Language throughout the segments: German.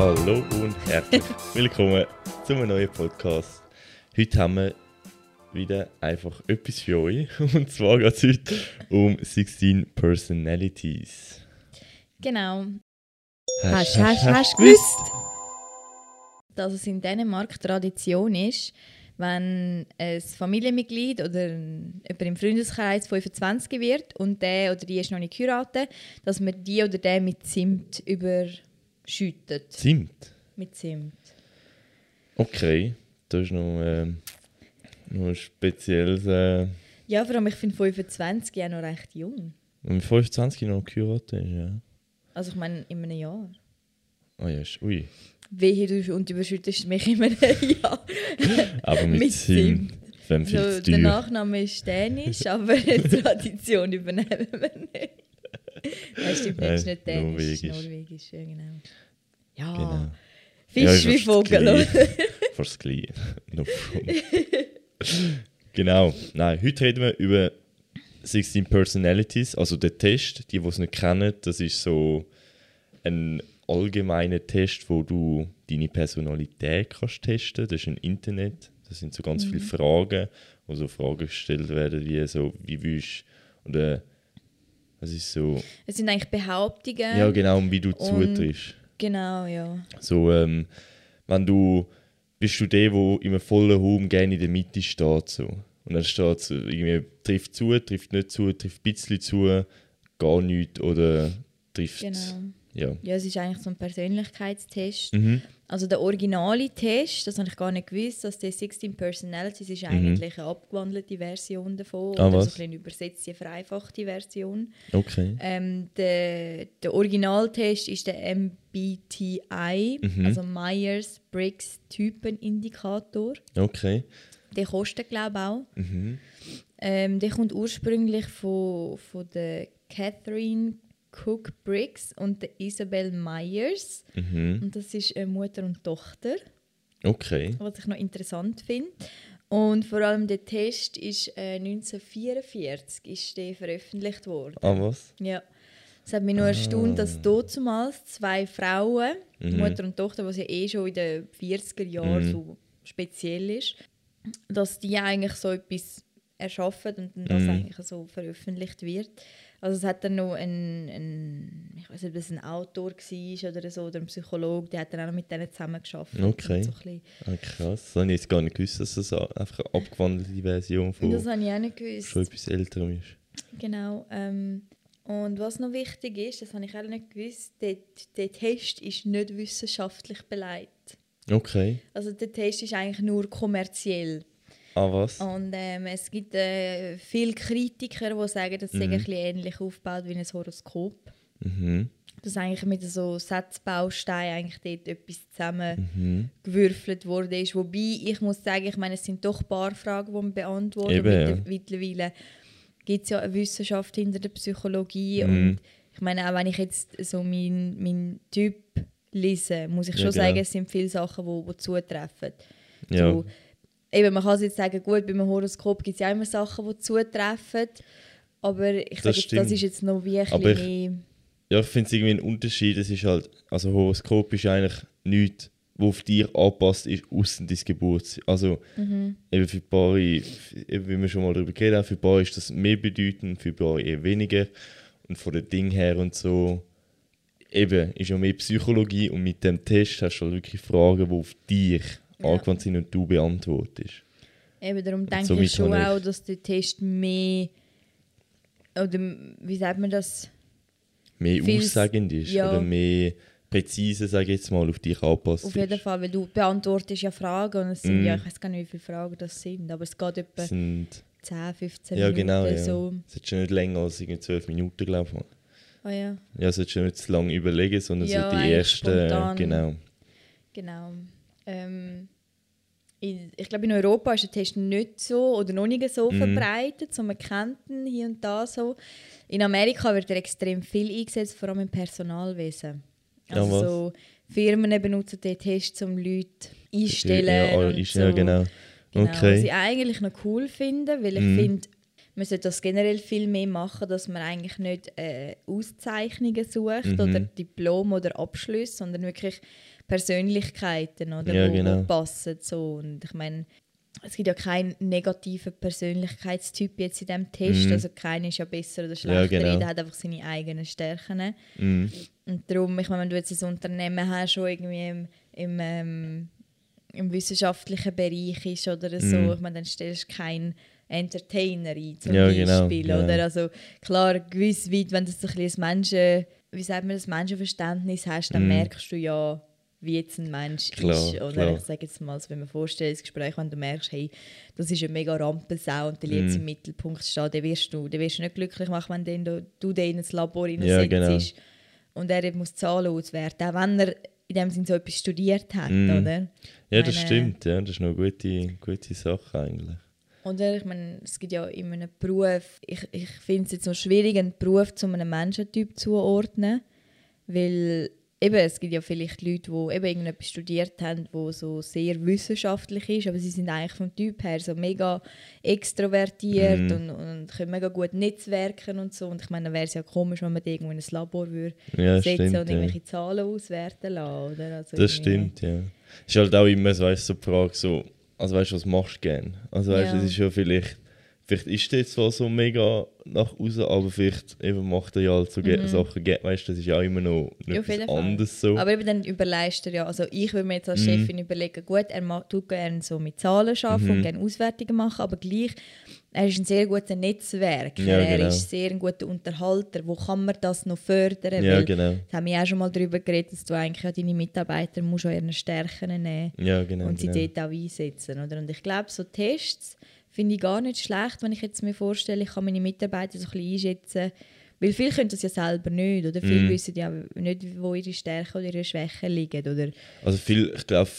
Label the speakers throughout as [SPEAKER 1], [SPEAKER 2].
[SPEAKER 1] Hallo und herzlich willkommen zu einem neuen Podcast. Heute haben wir wieder einfach etwas für euch. Und zwar geht es heute um 16 Personalities.
[SPEAKER 2] Genau.
[SPEAKER 1] Hast,
[SPEAKER 2] Hast, hast, hast du gewusst, dass es in Dänemark Tradition ist, wenn ein Familienmitglied oder jemand im Freundeskreis 25 wird und der oder die ist noch nicht geheiratet, dass man die oder den mit Zimt überschüttet.
[SPEAKER 1] Zimt.
[SPEAKER 2] Mit Zimt.
[SPEAKER 1] Okay, das ist noch, ähm, noch ein spezielles. Äh,
[SPEAKER 2] Ja, vor allem ich finde 25 ja noch recht jung.
[SPEAKER 1] wenn man 25 noch geheiratet ist, ja.
[SPEAKER 2] Also ich meine in einem Jahr.
[SPEAKER 1] Ah ja, ist, ui.
[SPEAKER 2] Wehe du und überschüttest mich in einem Jahr.
[SPEAKER 1] Aber mit,
[SPEAKER 2] Mit
[SPEAKER 1] Zimt.
[SPEAKER 2] Also,
[SPEAKER 1] zu
[SPEAKER 2] der. Nachname ist dänisch, aber die Tradition übernehmen wir nicht. Nein, stimmt nicht, ist nicht dänisch,
[SPEAKER 1] norwegisch.
[SPEAKER 2] norwegisch, ja genau. Ja,
[SPEAKER 1] Genau.
[SPEAKER 2] Fisch
[SPEAKER 1] Ja,
[SPEAKER 2] wie Vogel.
[SPEAKER 1] Fast das Gleiche. No genau. Nein, heute reden wir über 16 Personalities, also der Test. Die, die es nicht kennen, das ist so ein allgemeiner Test, wo du deine Personalität kannst testen. Das ist im Internet. Das sind so ganz viele Fragen, wo so Fragen gestellt werden, wie so, wie willst oder was ist so,
[SPEAKER 2] Es sind eigentlich Behauptungen.
[SPEAKER 1] ja genau, und wie du zutriffst.
[SPEAKER 2] Genau, ja.
[SPEAKER 1] So, ähm, wenn du, bist du der, der im vollen Raum gerne in der Mitte steht, so. Und dann steht so, irgendwie, trifft zu, trifft nicht zu, trifft ein bisschen zu, gar nichts oder trifft,
[SPEAKER 2] Genau.
[SPEAKER 1] Ja.
[SPEAKER 2] Ja, es ist eigentlich so ein Persönlichkeitstest.
[SPEAKER 1] Mhm.
[SPEAKER 2] Also der originale Test, das habe ich gar nicht gewusst, dass der 16 Personalities ist eigentlich eine abgewandelte Version davon.
[SPEAKER 1] Mhm. Ah,
[SPEAKER 2] oder
[SPEAKER 1] was?
[SPEAKER 2] so ein bisschen eine übersetzte, vereinfachte Version.
[SPEAKER 1] Okay.
[SPEAKER 2] Ähm, der, der Originaltest ist der MBTI,
[SPEAKER 1] Mhm.
[SPEAKER 2] also Myers-Briggs Typenindikator.
[SPEAKER 1] Okay.
[SPEAKER 2] Der kostet, glaube ich, auch.
[SPEAKER 1] Mhm.
[SPEAKER 2] Ähm, der kommt ursprünglich von, von der Catherine Cook Briggs und der Isabel Myers.
[SPEAKER 1] Mhm.
[SPEAKER 2] Und das ist äh, Mutter und Tochter,
[SPEAKER 1] Okay.
[SPEAKER 2] was ich noch interessant finde. Und vor allem der Test ist äh, 1944 ist der veröffentlicht worden.
[SPEAKER 1] Ah, was?
[SPEAKER 2] Ja. Es hat mich nur erstaunt, dass damals zwei Frauen,
[SPEAKER 1] Mhm.
[SPEAKER 2] Mutter und Tochter, was ja eh schon in den 40er Jahren
[SPEAKER 1] Mhm.
[SPEAKER 2] so speziell ist, dass die eigentlich so etwas erschaffen und dann das
[SPEAKER 1] Mhm.
[SPEAKER 2] eigentlich so veröffentlicht wird. Also es hat dann noch ein, ein ich weiß nicht, ob das ein Autor war oder so, oder ein Psychologe, der hat dann auch noch mit denen zusammen geschafft.
[SPEAKER 1] Okay.
[SPEAKER 2] So
[SPEAKER 1] Ah, krass. Das habe ich jetzt gar nicht gewusst, dass das einfach eine abgewandelte Version von
[SPEAKER 2] das habe ich auch nicht gewusst.
[SPEAKER 1] schon etwas älterem ist.
[SPEAKER 2] Genau. Ähm, und was noch wichtig ist, das habe ich auch nicht gewusst, der, der Test ist nicht wissenschaftlich beleidigt.
[SPEAKER 1] Okay.
[SPEAKER 2] Also der Test ist eigentlich nur kommerziell.
[SPEAKER 1] Ah, was?
[SPEAKER 2] Und ähm, es gibt äh, viele Kritiker, die sagen, das sei
[SPEAKER 1] Mhm.
[SPEAKER 2] ein bisschen ähnlich aufgebaut wie ein Horoskop.
[SPEAKER 1] Mhm.
[SPEAKER 2] Dass eigentlich mit so Satzbausteinen eigentlich dort etwas
[SPEAKER 1] Mhm.
[SPEAKER 2] zusammengewürfelt worden ist. Wobei, ich muss sagen, ich meine, es sind doch ein paar Fragen, die man beantwortet.
[SPEAKER 1] Eben, ja.
[SPEAKER 2] Mittler- Mittlerweile gibt es ja eine Wissenschaft hinter der Psychologie.
[SPEAKER 1] Mhm.
[SPEAKER 2] Und ich meine, auch wenn ich jetzt so meinen mein Typ lese, muss ich
[SPEAKER 1] Ja,
[SPEAKER 2] schon
[SPEAKER 1] genau.
[SPEAKER 2] sagen, es sind viele Sachen, die, die zutreffen.
[SPEAKER 1] Ja.
[SPEAKER 2] So, eben, man kann jetzt sagen, gut, beim Horoskop gibt es ja immer Sachen, die zutreffen. Aber ich
[SPEAKER 1] Das
[SPEAKER 2] sage das ist jetzt noch wie ein
[SPEAKER 1] Aber
[SPEAKER 2] mehr...
[SPEAKER 1] Ja, ich finde es irgendwie ein Unterschied. Es ist halt, also Horoskop ist eigentlich nichts, was auf dich anpasst, ist außen dein Geburts. Also
[SPEAKER 2] Mhm.
[SPEAKER 1] eben für Paare, eben wie wir schon mal darüber geredet haben, für Paare ist das mehr bedeutend, für Paare eher weniger. Und von den Ding her und so, eben, ist ja mehr Psychologie und mit dem Test hast du halt wirklich Fragen, die auf dich
[SPEAKER 2] Ja.
[SPEAKER 1] angewandt sind und du beantwortest.
[SPEAKER 2] Eben, darum denke
[SPEAKER 1] somit
[SPEAKER 2] ich schon auch, dass der Test mehr. Oder wie sagt man das?
[SPEAKER 1] Mehr
[SPEAKER 2] Vieles-
[SPEAKER 1] aussagend ist
[SPEAKER 2] ja.
[SPEAKER 1] oder mehr präzise, sage ich jetzt mal, auf dich angepasst
[SPEAKER 2] Auf jeden. Fall, weil du beantwortest ja Fragen und es sind
[SPEAKER 1] Mm.
[SPEAKER 2] ja, ich weiß gar nicht, wie viele Fragen das sind, aber es geht etwa
[SPEAKER 1] sind
[SPEAKER 2] 10, 15
[SPEAKER 1] Ja,
[SPEAKER 2] Minuten
[SPEAKER 1] genau. Ja.
[SPEAKER 2] so.
[SPEAKER 1] Es ist schon nicht länger als irgendwie 12 Minuten, glaube ich.
[SPEAKER 2] Ah ja,
[SPEAKER 1] Ja, es ist schon nicht zu lange überlegen, sondern
[SPEAKER 2] Ja,
[SPEAKER 1] so die ersten.
[SPEAKER 2] spontan.
[SPEAKER 1] Genau.
[SPEAKER 2] genau. Ähm, in, ich glaube, in Europa ist der Test nicht so oder noch nicht so
[SPEAKER 1] Mhm.
[SPEAKER 2] verbreitet, so man kennt ihn hier und da so. In Amerika wird er extrem viel eingesetzt, vor allem im Personalwesen. Also
[SPEAKER 1] was?
[SPEAKER 2] so Firmen benutzen den Test, um Leute einzustellen.
[SPEAKER 1] Ja,
[SPEAKER 2] und
[SPEAKER 1] ist,
[SPEAKER 2] so.
[SPEAKER 1] ja genau.
[SPEAKER 2] Genau, Was
[SPEAKER 1] Okay.
[SPEAKER 2] ich eigentlich noch cool finde, weil ich
[SPEAKER 1] Mhm.
[SPEAKER 2] finde, man sollte das generell viel mehr machen, dass man eigentlich nicht äh, Auszeichnungen sucht
[SPEAKER 1] Mhm.
[SPEAKER 2] oder Diplom oder Abschluss, sondern wirklich Persönlichkeiten, oder,
[SPEAKER 1] Ja,
[SPEAKER 2] wo,
[SPEAKER 1] genau.
[SPEAKER 2] wo passen. So. Und ich meine, es gibt ja keinen negativen Persönlichkeitstyp jetzt in diesem Test.
[SPEAKER 1] Mhm.
[SPEAKER 2] Also keiner ist ja besser oder schlechter.
[SPEAKER 1] genau.
[SPEAKER 2] Jeder hat einfach seine eigenen Stärken.
[SPEAKER 1] Mhm.
[SPEAKER 2] Und darum, ich meine, wenn du jetzt ein Unternehmen hast, schon irgendwie im, im, ähm, im wissenschaftlichen Bereich ist oder so,
[SPEAKER 1] Mhm.
[SPEAKER 2] ich meine, dann stellst du keinen Entertainer ein, zum
[SPEAKER 1] Ja, genau,
[SPEAKER 2] Beispiel.
[SPEAKER 1] genau.
[SPEAKER 2] Oder? Also klar, gewiss weit, wenn du so ein bisschen ein Menschen, wie sagt man, das Menschenverständnis hast, dann
[SPEAKER 1] Mhm.
[SPEAKER 2] merkst du ja, wie jetzt ein Mensch
[SPEAKER 1] Klar,
[SPEAKER 2] ist. Oder
[SPEAKER 1] klar.
[SPEAKER 2] ich sage jetzt mal, so, wenn man Vorstellungsgespräch, wenn du merkst, hey, das ist eine mega Rampensau und der jetzt
[SPEAKER 1] Mhm.
[SPEAKER 2] im Mittelpunkt steht, dann wirst du, dann wirst du nicht glücklich machen, wenn du, du den ins Labor
[SPEAKER 1] Ja,
[SPEAKER 2] reinsetzt
[SPEAKER 1] genau.
[SPEAKER 2] und er muss Zahlen auswerten, auch wenn er in dem Sinne so etwas studiert hat,
[SPEAKER 1] Mhm.
[SPEAKER 2] oder?
[SPEAKER 1] Ja, das
[SPEAKER 2] Meine-
[SPEAKER 1] stimmt. Ja, das ist eine gute, gute Sache eigentlich.
[SPEAKER 2] Oder ich meine, es gibt ja in einem Beruf, ich, ich finde es jetzt noch schwierig, einen Beruf zu einem Menschentyp zuordnen, weil eben, es gibt ja vielleicht Leute, die eben irgendetwas studiert haben, wo so sehr wissenschaftlich ist, aber sie sind eigentlich vom Typ her so mega extrovertiert
[SPEAKER 1] Mhm.
[SPEAKER 2] und, und können mega gut netzwerken und so. Und ich meine, dann wäre es ja komisch, wenn man die irgendwo in ein Labor würde
[SPEAKER 1] Ja,
[SPEAKER 2] setzen
[SPEAKER 1] stimmt.
[SPEAKER 2] und
[SPEAKER 1] Ja.
[SPEAKER 2] irgendwelche Zahlen auswerten lassen, oder? Also
[SPEAKER 1] Das stimmt, ja. Ist halt auch immer so, weißt, so die Frage, so, also weißt du, was machst du gerne? Also weißt du,
[SPEAKER 2] Ja.
[SPEAKER 1] es ist ja vielleicht, vielleicht ist der zwar so mega nach außen, aber vielleicht eben macht er ja halt so ge- Sachen, weißt du, das ist ja auch immer noch
[SPEAKER 2] Mhm. Ja,
[SPEAKER 1] etwas anderes so.
[SPEAKER 2] Aber eben dann überleist er ja, also ich würde mir jetzt als
[SPEAKER 1] Mhm.
[SPEAKER 2] Chefin überlegen, gut, er tut gerne so mit Zahlen arbeiten
[SPEAKER 1] Mhm.
[SPEAKER 2] und gerne Auswertungen machen, aber gleich, er ist ein sehr guter Netzwerker,
[SPEAKER 1] Ja,
[SPEAKER 2] er
[SPEAKER 1] genau.
[SPEAKER 2] ist sehr ein guter Unterhalter, wo kann man das noch fördern?
[SPEAKER 1] ja,
[SPEAKER 2] Weil,
[SPEAKER 1] genau.
[SPEAKER 2] das haben wir auch schon mal darüber geredet, dass du eigentlich ja deine Mitarbeiter musst an ihren Stärken nehmen
[SPEAKER 1] Ja, genau.
[SPEAKER 2] und sie
[SPEAKER 1] genau.
[SPEAKER 2] dort auch einsetzen. Oder? Und ich glaube, so Tests finde ich gar nicht schlecht, wenn ich jetzt mir vorstelle, ich kann meine Mitarbeiter so ein bisschen einschätzen. Weil viele können das ja selber nicht. Oder viele
[SPEAKER 1] Mhm.
[SPEAKER 2] wissen ja nicht, wo ihre Stärken oder ihre Schwächen liegen. Oder?
[SPEAKER 1] Also viel, ich glaube,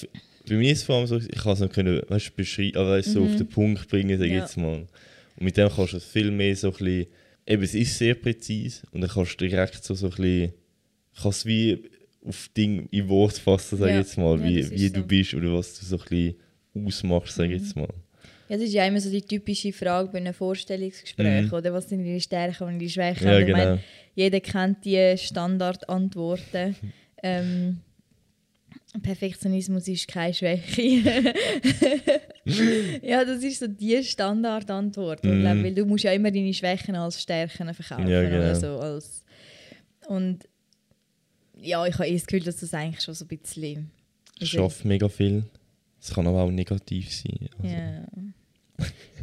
[SPEAKER 1] bei mir ist es vor allem so, ich kann es noch können, weißt, beschreiben, aber weißt, so auf den Punkt bringen, sag
[SPEAKER 2] Mhm. Ja.
[SPEAKER 1] jetzt mal. Und mit dem kannst du es viel mehr so ein bisschen, eben es ist sehr präzise und dann kannst du direkt so, so ein bisschen, kannst wie auf Ding in Wort fassen, sag
[SPEAKER 2] Ja.
[SPEAKER 1] jetzt mal,
[SPEAKER 2] Ja,
[SPEAKER 1] wie, wie du
[SPEAKER 2] so.
[SPEAKER 1] bist oder was du so ein bisschen ausmachst, sag
[SPEAKER 2] Mhm.
[SPEAKER 1] jetzt mal.
[SPEAKER 2] Ja, das ist ja immer so die typische Frage bei einem Vorstellungsgespräch.
[SPEAKER 1] Mhm.
[SPEAKER 2] Oder was sind ihre Stärken und ihre Schwächen?
[SPEAKER 1] Ja,
[SPEAKER 2] Und ich
[SPEAKER 1] genau.
[SPEAKER 2] meine, jeder kennt die Standardantworten. ähm, Perfektionismus ist keine Schwäche. ja, das ist so die Standardantwort.
[SPEAKER 1] Mhm.
[SPEAKER 2] Ich glaube, weil du musst ja immer deine Schwächen als Stärken verkaufen.
[SPEAKER 1] Ja, genau.
[SPEAKER 2] oder so, als und ja, ich habe eh das Gefühl, dass das eigentlich schon so ein bisschen...
[SPEAKER 1] Ich schaffe mega viel. Es kann aber auch negativ sein. Also.
[SPEAKER 2] Ja.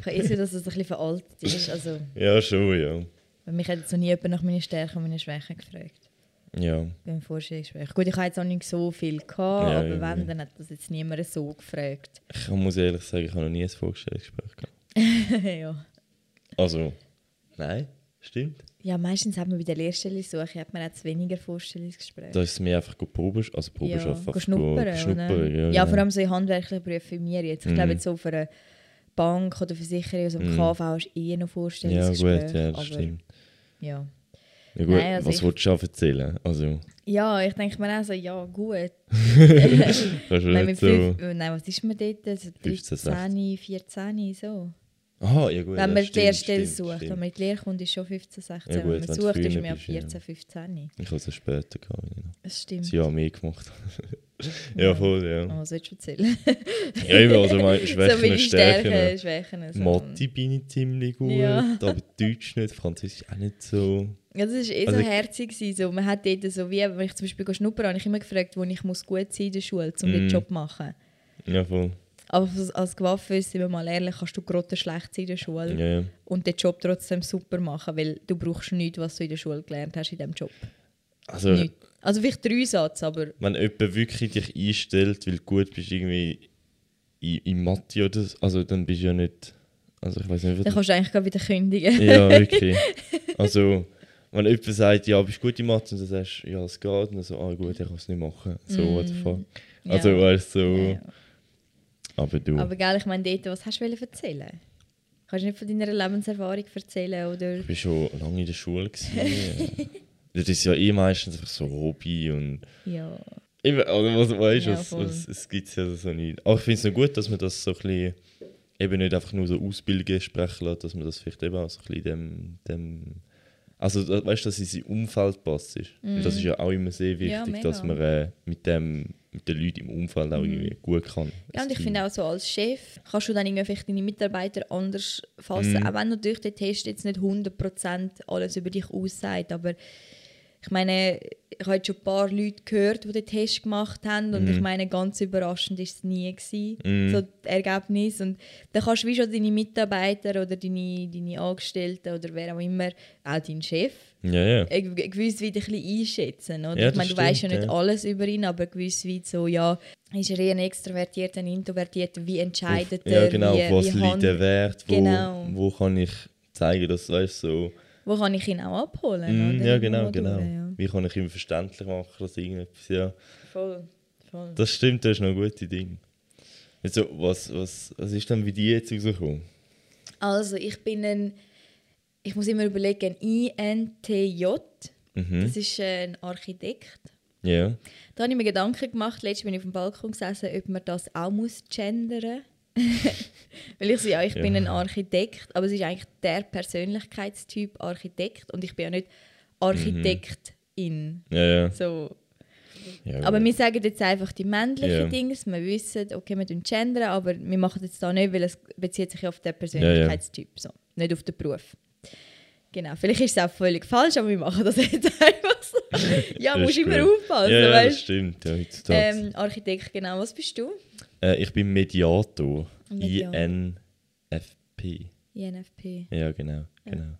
[SPEAKER 2] Ich habe eh Gefühl, dass das ein bisschen veraltet ist. Also,
[SPEAKER 1] Ja, schon, ja.
[SPEAKER 2] weil mich hat jetzt noch nie jemand nach meinen Stärken und meinen Schwächen gefragt.
[SPEAKER 1] Ja,
[SPEAKER 2] Beim Vorstellungsgespräch. Gut, ich habe jetzt auch nicht so viel gehabt,
[SPEAKER 1] Ja,
[SPEAKER 2] aber
[SPEAKER 1] ja,
[SPEAKER 2] wenn,
[SPEAKER 1] ja.
[SPEAKER 2] dann hat das jetzt niemand so gefragt.
[SPEAKER 1] ich muss ehrlich sagen, ich habe noch nie ein Vorstellungsgespräch gehabt.
[SPEAKER 2] ja.
[SPEAKER 1] Also, nein, stimmt.
[SPEAKER 2] ja, meistens hat man bei der Lehrstellensuche hat man jetzt weniger Vorstellungsgespräche.
[SPEAKER 1] Da ist es mehr einfach go Probe, also Probe
[SPEAKER 2] ja,
[SPEAKER 1] einfach
[SPEAKER 2] go schnuppern,
[SPEAKER 1] schnuppern, ja,
[SPEAKER 2] Ja,
[SPEAKER 1] genau.
[SPEAKER 2] vor allem so in handwerklichen Berufen wie mir jetzt. Ich
[SPEAKER 1] Mhm.
[SPEAKER 2] glaube jetzt so für eine Bank oder Versicherung, also im
[SPEAKER 1] Mhm.
[SPEAKER 2] KV du eh noch
[SPEAKER 1] Ja,
[SPEAKER 2] Vorstellungsgespräche.
[SPEAKER 1] gut, ja, das stimmt.
[SPEAKER 2] Ja.
[SPEAKER 1] Ja, gut,
[SPEAKER 2] Nein, also
[SPEAKER 1] was
[SPEAKER 2] ich-
[SPEAKER 1] willst du erzählen? Also,
[SPEAKER 2] ja, ich denke mir auch so, ja gut. Nein, mit
[SPEAKER 1] so...
[SPEAKER 2] fünf, nein, was ist man dort? So
[SPEAKER 1] 15,
[SPEAKER 2] 13, 14, so.
[SPEAKER 1] Aha, ja gut.
[SPEAKER 2] wenn
[SPEAKER 1] ja,
[SPEAKER 2] man die
[SPEAKER 1] stimmt,
[SPEAKER 2] Lehrstelle sucht.
[SPEAKER 1] stimmt.
[SPEAKER 2] Wenn man die Lehre kommt, ist schon 15, 16.
[SPEAKER 1] Ja, gut,
[SPEAKER 2] wenn man sucht, ist man ja
[SPEAKER 1] bist, ja.
[SPEAKER 2] 14, 15.
[SPEAKER 1] Ich habe es später gehabt. Ja.
[SPEAKER 2] Das stimmt.
[SPEAKER 1] Ein Jahr mehr gemacht. ja, voll, ja.
[SPEAKER 2] Oh, du erzählen?
[SPEAKER 1] Ja, eben, also meine Schwächen
[SPEAKER 2] so
[SPEAKER 1] und Stärken.
[SPEAKER 2] Schwächen. So.
[SPEAKER 1] Mathe bin ich ziemlich gut,
[SPEAKER 2] Ja.
[SPEAKER 1] aber Deutsch nicht, Französisch auch nicht so.
[SPEAKER 2] Ja, das war eh
[SPEAKER 1] Also
[SPEAKER 2] so herzig. So. Man hat dort so, wie, wenn ich zum Beispiel schnuppern habe, ich immer gefragt, wo ich muss gut sein in der Schule, um den
[SPEAKER 1] Mhm.
[SPEAKER 2] Job zu machen.
[SPEAKER 1] Ja, voll.
[SPEAKER 2] Aber als- Gewaffe, sind wir mal ehrlich, kannst du gerade schlecht sein in der Schule
[SPEAKER 1] ja.
[SPEAKER 2] und den Job trotzdem super machen, weil du brauchst nichts, was du in der Schule gelernt hast in diesem Job.
[SPEAKER 1] Also,
[SPEAKER 2] Nicht. Also vielleicht drei Satz, aber
[SPEAKER 1] wenn jemand wirklich dich einstellt, weil du gut bist irgendwie in, in Mathe oder so, also dann bist du ja nicht. Also ich weiß nicht,
[SPEAKER 2] dann kannst du eigentlich wieder kündigen.
[SPEAKER 1] Ja, wirklich. Also, wenn jemand sagt, ja, bist du gut in Mathe und du sagst, ja, es geht, und dann so, ah gut, ich kann es nicht machen. So, what the fuck.
[SPEAKER 2] Ja.
[SPEAKER 1] Also, weißt du, so,
[SPEAKER 2] ja.
[SPEAKER 1] Aber du.
[SPEAKER 2] Aber gell, ich meine, dort, was hast du wollen erzählen? Kannst du nicht von deiner Lebenserfahrung erzählen? Oder?
[SPEAKER 1] Ich war schon lange in der Schule. das ist ja eh meistens einfach so Hobby und.
[SPEAKER 2] Ja.
[SPEAKER 1] Eben, also, was weißt du,
[SPEAKER 2] Ja,
[SPEAKER 1] es,
[SPEAKER 2] voll.
[SPEAKER 1] es, es gibt ja so nicht. Aber ich finde es noch gut, dass man das so ein bisschen. Eben nicht einfach nur so Ausbildungen sprechen lässt, dass man das vielleicht eben auch so ein bisschen dem, dem Also, weißt du, dass es in sein Umfeld passt. Ist. Weil Das ist ja auch immer sehr wichtig,
[SPEAKER 2] Ja,
[SPEAKER 1] dass man äh, mit, dem, mit den Leuten im Umfeld auch irgendwie gut kann.
[SPEAKER 2] Mhm. Ja, und ich finde auch so als Chef kannst du dann irgendwie vielleicht deine Mitarbeiter anders fassen,
[SPEAKER 1] Mhm.
[SPEAKER 2] auch wenn natürlich der Test jetzt nicht 100% alles über dich aussagt, aber ich meine, ich habe schon ein paar Leute gehört, die den Test gemacht haben und
[SPEAKER 1] Mhm.
[SPEAKER 2] ich meine, ganz überraschend war es nie, gewesen, so das Ergebnis und dann kannst du wie schon deine Mitarbeiter oder deine, deine Angestellten oder wer auch immer, auch deinen Chef,
[SPEAKER 1] Ja, ja.
[SPEAKER 2] gewiss weit ein bisschen einschätzen. Oder?
[SPEAKER 1] Ja,
[SPEAKER 2] ich meine, du weißt ja nicht
[SPEAKER 1] ja.
[SPEAKER 2] alles über ihn, aber gewiss weit so, ja, ist er eher ein Extrovertierter, ein Introvertierter, wie entscheidet
[SPEAKER 1] Auf,
[SPEAKER 2] er,
[SPEAKER 1] ja, genau.
[SPEAKER 2] wie,
[SPEAKER 1] was
[SPEAKER 2] wie
[SPEAKER 1] liegt der Wert? Wo,
[SPEAKER 2] Genau.
[SPEAKER 1] wo kann ich zeigen, dass weißt, so.
[SPEAKER 2] Wo kann ich ihn auch abholen?
[SPEAKER 1] Mm,
[SPEAKER 2] oder?
[SPEAKER 1] ja, genau, genau.
[SPEAKER 2] ja.
[SPEAKER 1] Wie kann ich ihm verständlich machen, dass irgendetwas. Ja,
[SPEAKER 2] Voll, voll.
[SPEAKER 1] das stimmt, das ist noch ein gutes Ding. Also, was, was, was ist denn bei dir jetzt rausgekommen?
[SPEAKER 2] Also, ich bin ein, ich muss immer überlegen, INTJ,
[SPEAKER 1] Mhm.
[SPEAKER 2] das ist äh, ein Architekt.
[SPEAKER 1] Ja.
[SPEAKER 2] Da habe ich mir Gedanken gemacht, letztens bin ich auf dem Balkon gesessen, ob man das auch muss gendern Weil ich so, ja, ich bin
[SPEAKER 1] Ja.
[SPEAKER 2] ein Architekt, aber es ist eigentlich der Persönlichkeitstyp Architekt und ich bin ja nicht Architektin.
[SPEAKER 1] Ja, ja.
[SPEAKER 2] So.
[SPEAKER 1] ja
[SPEAKER 2] Aber wir sagen jetzt einfach die männlichen. Dinge, wir wissen, okay, wir tun gendern, aber wir machen das da nicht, weil es bezieht sich auf den Persönlichkeitstyp, so, nicht auf den Beruf. Genau, vielleicht ist es auch völlig falsch, aber wir machen das jetzt einfach so. ja,
[SPEAKER 1] Das
[SPEAKER 2] musst immer aufpassen,
[SPEAKER 1] ja, ja, das
[SPEAKER 2] weißt
[SPEAKER 1] stimmt. Ja,
[SPEAKER 2] ähm, Architekt, genau. Was bist du?
[SPEAKER 1] Äh, ich bin Mediator.
[SPEAKER 2] Mediator.
[SPEAKER 1] INFP.
[SPEAKER 2] INFP.
[SPEAKER 1] Ja, genau. genau.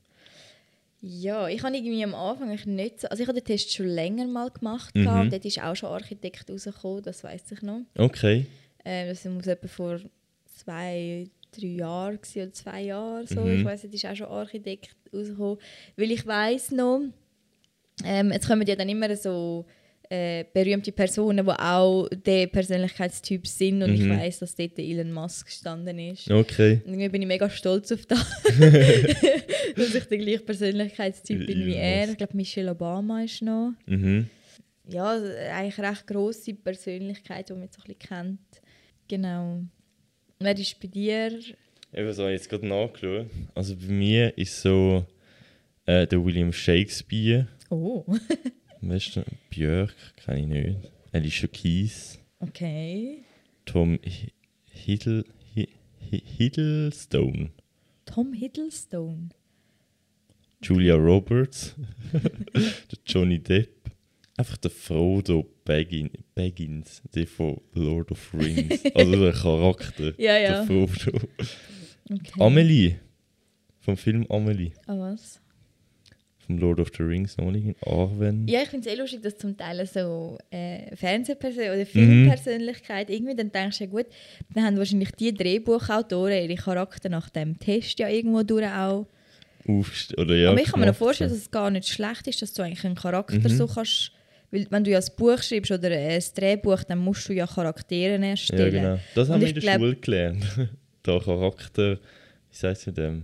[SPEAKER 2] Ja, ich habe irgendwie am Anfang nicht so... Also ich habe den Test schon länger mal gemacht
[SPEAKER 1] Mhm.
[SPEAKER 2] gehabt und dort ist auch schon Architekt rausgekommen, das weiß ich noch.
[SPEAKER 1] Okay.
[SPEAKER 2] Äh, das muss etwa vor zwei, drei Jahren oder zwei Jahren so.
[SPEAKER 1] Mhm.
[SPEAKER 2] Ich weiß nicht, ist auch schon Architekt rausgekommen. Weil ich weiß noch, ähm, jetzt kommen ja dann immer so äh, berühmte Personen, die auch der Persönlichkeitstyp sind und ich
[SPEAKER 1] Mhm.
[SPEAKER 2] weiß, dass dort Elon Musk gestanden ist.
[SPEAKER 1] Okay.
[SPEAKER 2] Und irgendwie bin ich mega stolz auf das, dass ich der gleiche Persönlichkeitstyp bin wie er. Ich glaube, Michelle Obama ist noch.
[SPEAKER 1] Mhm.
[SPEAKER 2] Ja, eigentlich recht grosse Persönlichkeit, die man jetzt so ein bisschen kennt. Genau. Wer ist bei dir?
[SPEAKER 1] Eben so, jetzt gerade nachgeschaut. Also bei mir ist so äh, der William Shakespeare.
[SPEAKER 2] Oh,
[SPEAKER 1] Weißt Björk kenne ich nicht. Alicia Keys.
[SPEAKER 2] okay.
[SPEAKER 1] Tom Hi- Hiddle, Hi- Hi- Hiddlestone.
[SPEAKER 2] Tom Hiddlestone.
[SPEAKER 1] Julia Roberts. der Johnny Depp. Einfach der Frodo Baggin, Baggins, der von Lord of Rings. Also der Charakter.
[SPEAKER 2] Ja, ja.
[SPEAKER 1] Der Frodo.
[SPEAKER 2] Okay.
[SPEAKER 1] Amelie. Vom Film Amelie.
[SPEAKER 2] Ah, was?
[SPEAKER 1] Vom Lord of the Rings noch nicht. Arwen.
[SPEAKER 2] Ja, ich finde es eh lustig, dass zum Teil so äh, Fernsehpersönlichkeit oder
[SPEAKER 1] Mhm.
[SPEAKER 2] Filmpersönlichkeit irgendwie, dann denkst du ja gut, dann haben wahrscheinlich die Drehbuchautoren ihre Charakter nach dem Test ja irgendwo durch auch.
[SPEAKER 1] Aufst oder ja,
[SPEAKER 2] Aber ich kann mir noch vorstellen, dass es gar nicht schlecht ist, dass du eigentlich einen Charakter
[SPEAKER 1] Mhm.
[SPEAKER 2] so kannst, weil wenn du ja ein Buch schreibst oder ein Drehbuch, dann musst du ja Charaktere
[SPEAKER 1] Ja,
[SPEAKER 2] erstellen.
[SPEAKER 1] genau. Das haben wir in der
[SPEAKER 2] glaub-
[SPEAKER 1] Schule gelernt. da Charakter, wie sagt man dem?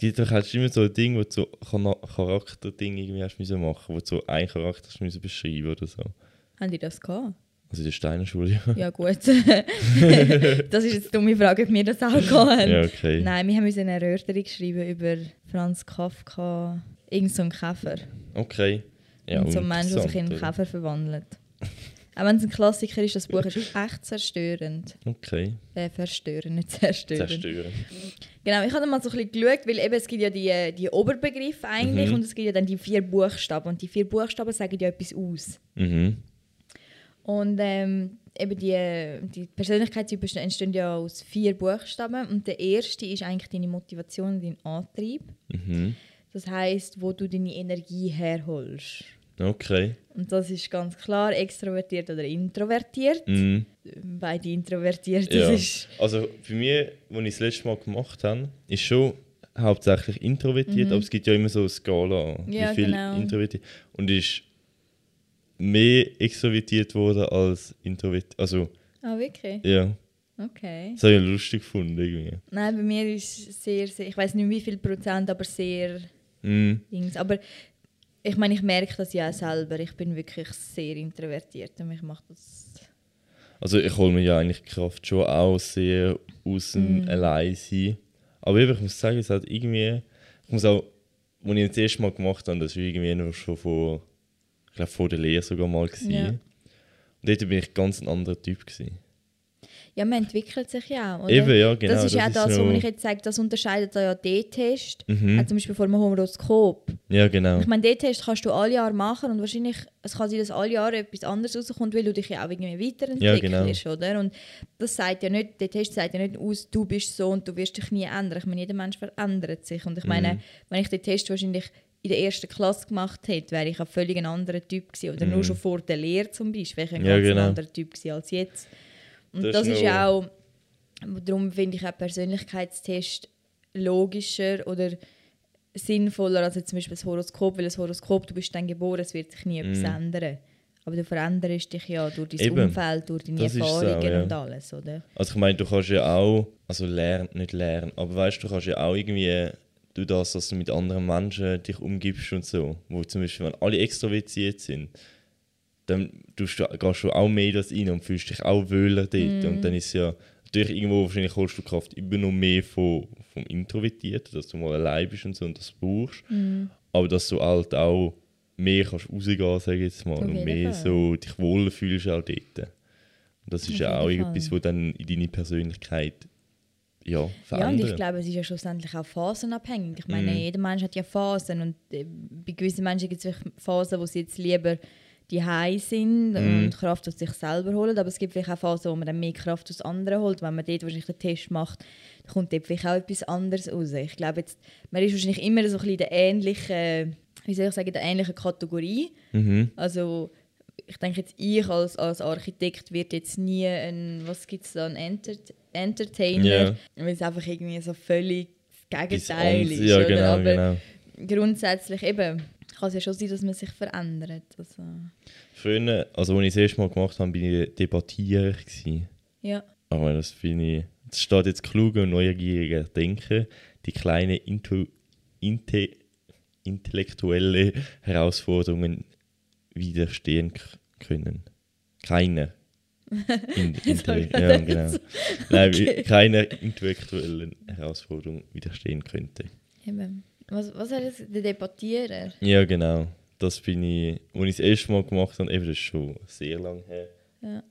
[SPEAKER 1] Gibt doch halt immer so ein Ding, wo du so Charakterding irgendwie hast müssen machen, wo du so einen Charakter hast müssen beschreiben oder so.
[SPEAKER 2] Haben die das gehabt?
[SPEAKER 1] Also in der Steiner Schule, ja.
[SPEAKER 2] Ja gut. das ist jetzt eine dumme Frage, ob wir das auch gehabt.
[SPEAKER 1] Ja, okay.
[SPEAKER 2] Nein, wir haben uns eine Erörterung geschrieben über Franz Kafka, irgend so ein Käfer.
[SPEAKER 1] Okay. Ja,
[SPEAKER 2] und so ein Mensch, der sich in einen Käfer verwandelt. Auch wenn es ein Klassiker ist, das Buch ist echt zerstörend.
[SPEAKER 1] Okay.
[SPEAKER 2] Äh, verstörend, nicht zerstörend.
[SPEAKER 1] Zerstören.
[SPEAKER 2] Genau, ich habe mal so ein bisschen geschaut, weil eben es gibt ja die, die Oberbegriffe eigentlich
[SPEAKER 1] Mhm.
[SPEAKER 2] und es gibt ja dann die vier Buchstaben und die vier Buchstaben sagen ja etwas aus.
[SPEAKER 1] Mhm.
[SPEAKER 2] Und ähm, eben die, die Persönlichkeitstypen entstehen ja aus vier Buchstaben und der erste ist eigentlich deine Motivation dein Antrieb.
[SPEAKER 1] Mhm.
[SPEAKER 2] Das heißt, wo du deine Energie herholst.
[SPEAKER 1] Okay.
[SPEAKER 2] Und das ist ganz klar extrovertiert oder introvertiert.
[SPEAKER 1] Mhm.
[SPEAKER 2] Beide introvertiert,
[SPEAKER 1] Ja.
[SPEAKER 2] ist...
[SPEAKER 1] Also für mich, als ich das letzte Mal gemacht habe, ist schon hauptsächlich introvertiert, aber es gibt ja immer so eine Skala,
[SPEAKER 2] Mhm. Ja,
[SPEAKER 1] wie viel
[SPEAKER 2] genau.
[SPEAKER 1] introvertiert. Und ist mehr extrovertiert worden als introvertiert. Also,
[SPEAKER 2] Ah, wirklich?
[SPEAKER 1] ja,
[SPEAKER 2] Okay.
[SPEAKER 1] das habe ich lustig gefunden irgendwie.
[SPEAKER 2] Nein, bei mir ist es sehr, sehr... Ich weiß nicht wie viel Prozent, aber sehr...
[SPEAKER 1] Mhm.
[SPEAKER 2] Dings. Aber ich meine, ich merke das ja selber. Ich bin wirklich sehr introvertiert und mich macht das...
[SPEAKER 1] Also ich hole mir ja eigentlich die Kraft schon auch sehr aus dem
[SPEAKER 2] Mhm.
[SPEAKER 1] Alleinsein. Aber ich muss sagen, es hat irgendwie, ich muss auch als ich das erste Mal gemacht habe, das war irgendwie noch schon vor, ich glaube vor der Lehre sogar mal. Gewesen.
[SPEAKER 2] Ja.
[SPEAKER 1] Und dort bin ich ganz ein anderer Typ. Gewesen.
[SPEAKER 2] Ja, man entwickelt sich ja auch. Oder?
[SPEAKER 1] Eben, ja, genau.
[SPEAKER 2] das ist ja das,
[SPEAKER 1] so-
[SPEAKER 2] wo ich jetzt sage, das unterscheidet ja D-Test.
[SPEAKER 1] Mhm.
[SPEAKER 2] Auch zum Beispiel vor dem Horoskop.
[SPEAKER 1] Ja, genau.
[SPEAKER 2] Ich meine, D-Test kannst du alle Jahre machen und wahrscheinlich es kann sein, dass alle Jahre etwas anderes rauskommt, weil du dich ja auch irgendwie weiterentwickelst, oder? Und das sagt ja nicht, der Test sagt ja nicht aus, du bist so und du wirst dich nie ändern. Ich meine, jeder Mensch verändert sich. Und ich meine,
[SPEAKER 1] Mhm.
[SPEAKER 2] wenn ich den Test wahrscheinlich in der ersten Klasse gemacht hätte, wäre ich ein völlig anderer Typ gewesen. Oder nur schon vor der Lehre zum Beispiel, wäre ich ein
[SPEAKER 1] Mhm. Ja,
[SPEAKER 2] ganz
[SPEAKER 1] genau.
[SPEAKER 2] anderer Typ gewesen als jetzt. Und
[SPEAKER 1] Das
[SPEAKER 2] das,
[SPEAKER 1] ist
[SPEAKER 2] ja auch, darum finde ich auch Persönlichkeitstest logischer oder sinnvoller als jetzt zum Beispiel das Horoskop, weil das Horoskop, du bist dann geboren, es wird sich nie etwas ändern. Aber du veränderst dich ja durch dein
[SPEAKER 1] Mhm. Eben.
[SPEAKER 2] Umfeld, durch deine
[SPEAKER 1] Das
[SPEAKER 2] Erfahrungen
[SPEAKER 1] ja.
[SPEAKER 2] und alles, oder?
[SPEAKER 1] Also ich meine, du kannst ja auch, also lernen, nicht lernen, aber weißt du, du kannst ja auch irgendwie, du das, dass du mit anderen Menschen dich umgibst und so, wo zum Beispiel, wenn alle extrovertiert sind, dann tust du, gehst du auch mehr das rein und fühlst dich auch wohler dort.
[SPEAKER 2] Mhm.
[SPEAKER 1] Und dann ist ja, natürlich irgendwo wahrscheinlich holst du Kraft immer noch mehr von, vom Introvertierten, dass du mal allein bist und so und das brauchst.
[SPEAKER 2] Mhm.
[SPEAKER 1] Aber dass du halt auch mehr kannst rausgehen, sage ich jetzt mal, und mehr
[SPEAKER 2] Fall.
[SPEAKER 1] so dich wohler fühlst auch dort. Und das ist ja auch
[SPEAKER 2] Fall.
[SPEAKER 1] etwas, was dann in deine Persönlichkeit ja,
[SPEAKER 2] Ja, und ich glaube, es ist ja schlussendlich auch phasenabhängig. Ich meine,
[SPEAKER 1] Mhm.
[SPEAKER 2] jeder Mensch hat ja Phasen und äh, bei gewissen Menschen gibt es Phasen, wo sie jetzt lieber die sind
[SPEAKER 1] Mhm.
[SPEAKER 2] und Kraft aus sich selber holen, aber es gibt vielleicht auch Phasen, wo man dann mehr Kraft aus anderen holt. Wenn man dort wahrscheinlich den Test macht, dann kommt dort vielleicht auch etwas anderes raus. Ich glaube jetzt, man ist wahrscheinlich immer so ein bisschen in der ähnlichen, wie soll ich sagen, in der ähnlichen Kategorie.
[SPEAKER 1] mhm.
[SPEAKER 2] Also ich denke jetzt, ich als, als Architekt wird jetzt nie ein, was gibt es da, ein Enter Entertainer,
[SPEAKER 1] Ja.
[SPEAKER 2] weil es einfach irgendwie so völlig das Gegenteil ist.
[SPEAKER 1] Ja, genau,
[SPEAKER 2] Aber
[SPEAKER 1] genau.
[SPEAKER 2] grundsätzlich eben, kann es ja schon sein, dass man sich verändert. Also,
[SPEAKER 1] Früher, also als ich das erste Mal gemacht habe, bin ich Debattierer. Gewesen.
[SPEAKER 2] ja.
[SPEAKER 1] Aber das finde ich, das steht jetzt kluge und neugierige Denken, die kleine Intu, inte, intellektuelle Herausforderungen widerstehen können. Keine. In, ja, genau. Nein,
[SPEAKER 2] Okay.
[SPEAKER 1] keine intellektuellen Herausforderung widerstehen könnte.
[SPEAKER 2] Eben. Was, was hat das, der Debattierer?
[SPEAKER 1] Ja, genau. Das bin ich, als ich das erste Mal gemacht habe, eben das ist schon sehr lange her,
[SPEAKER 2] Ja.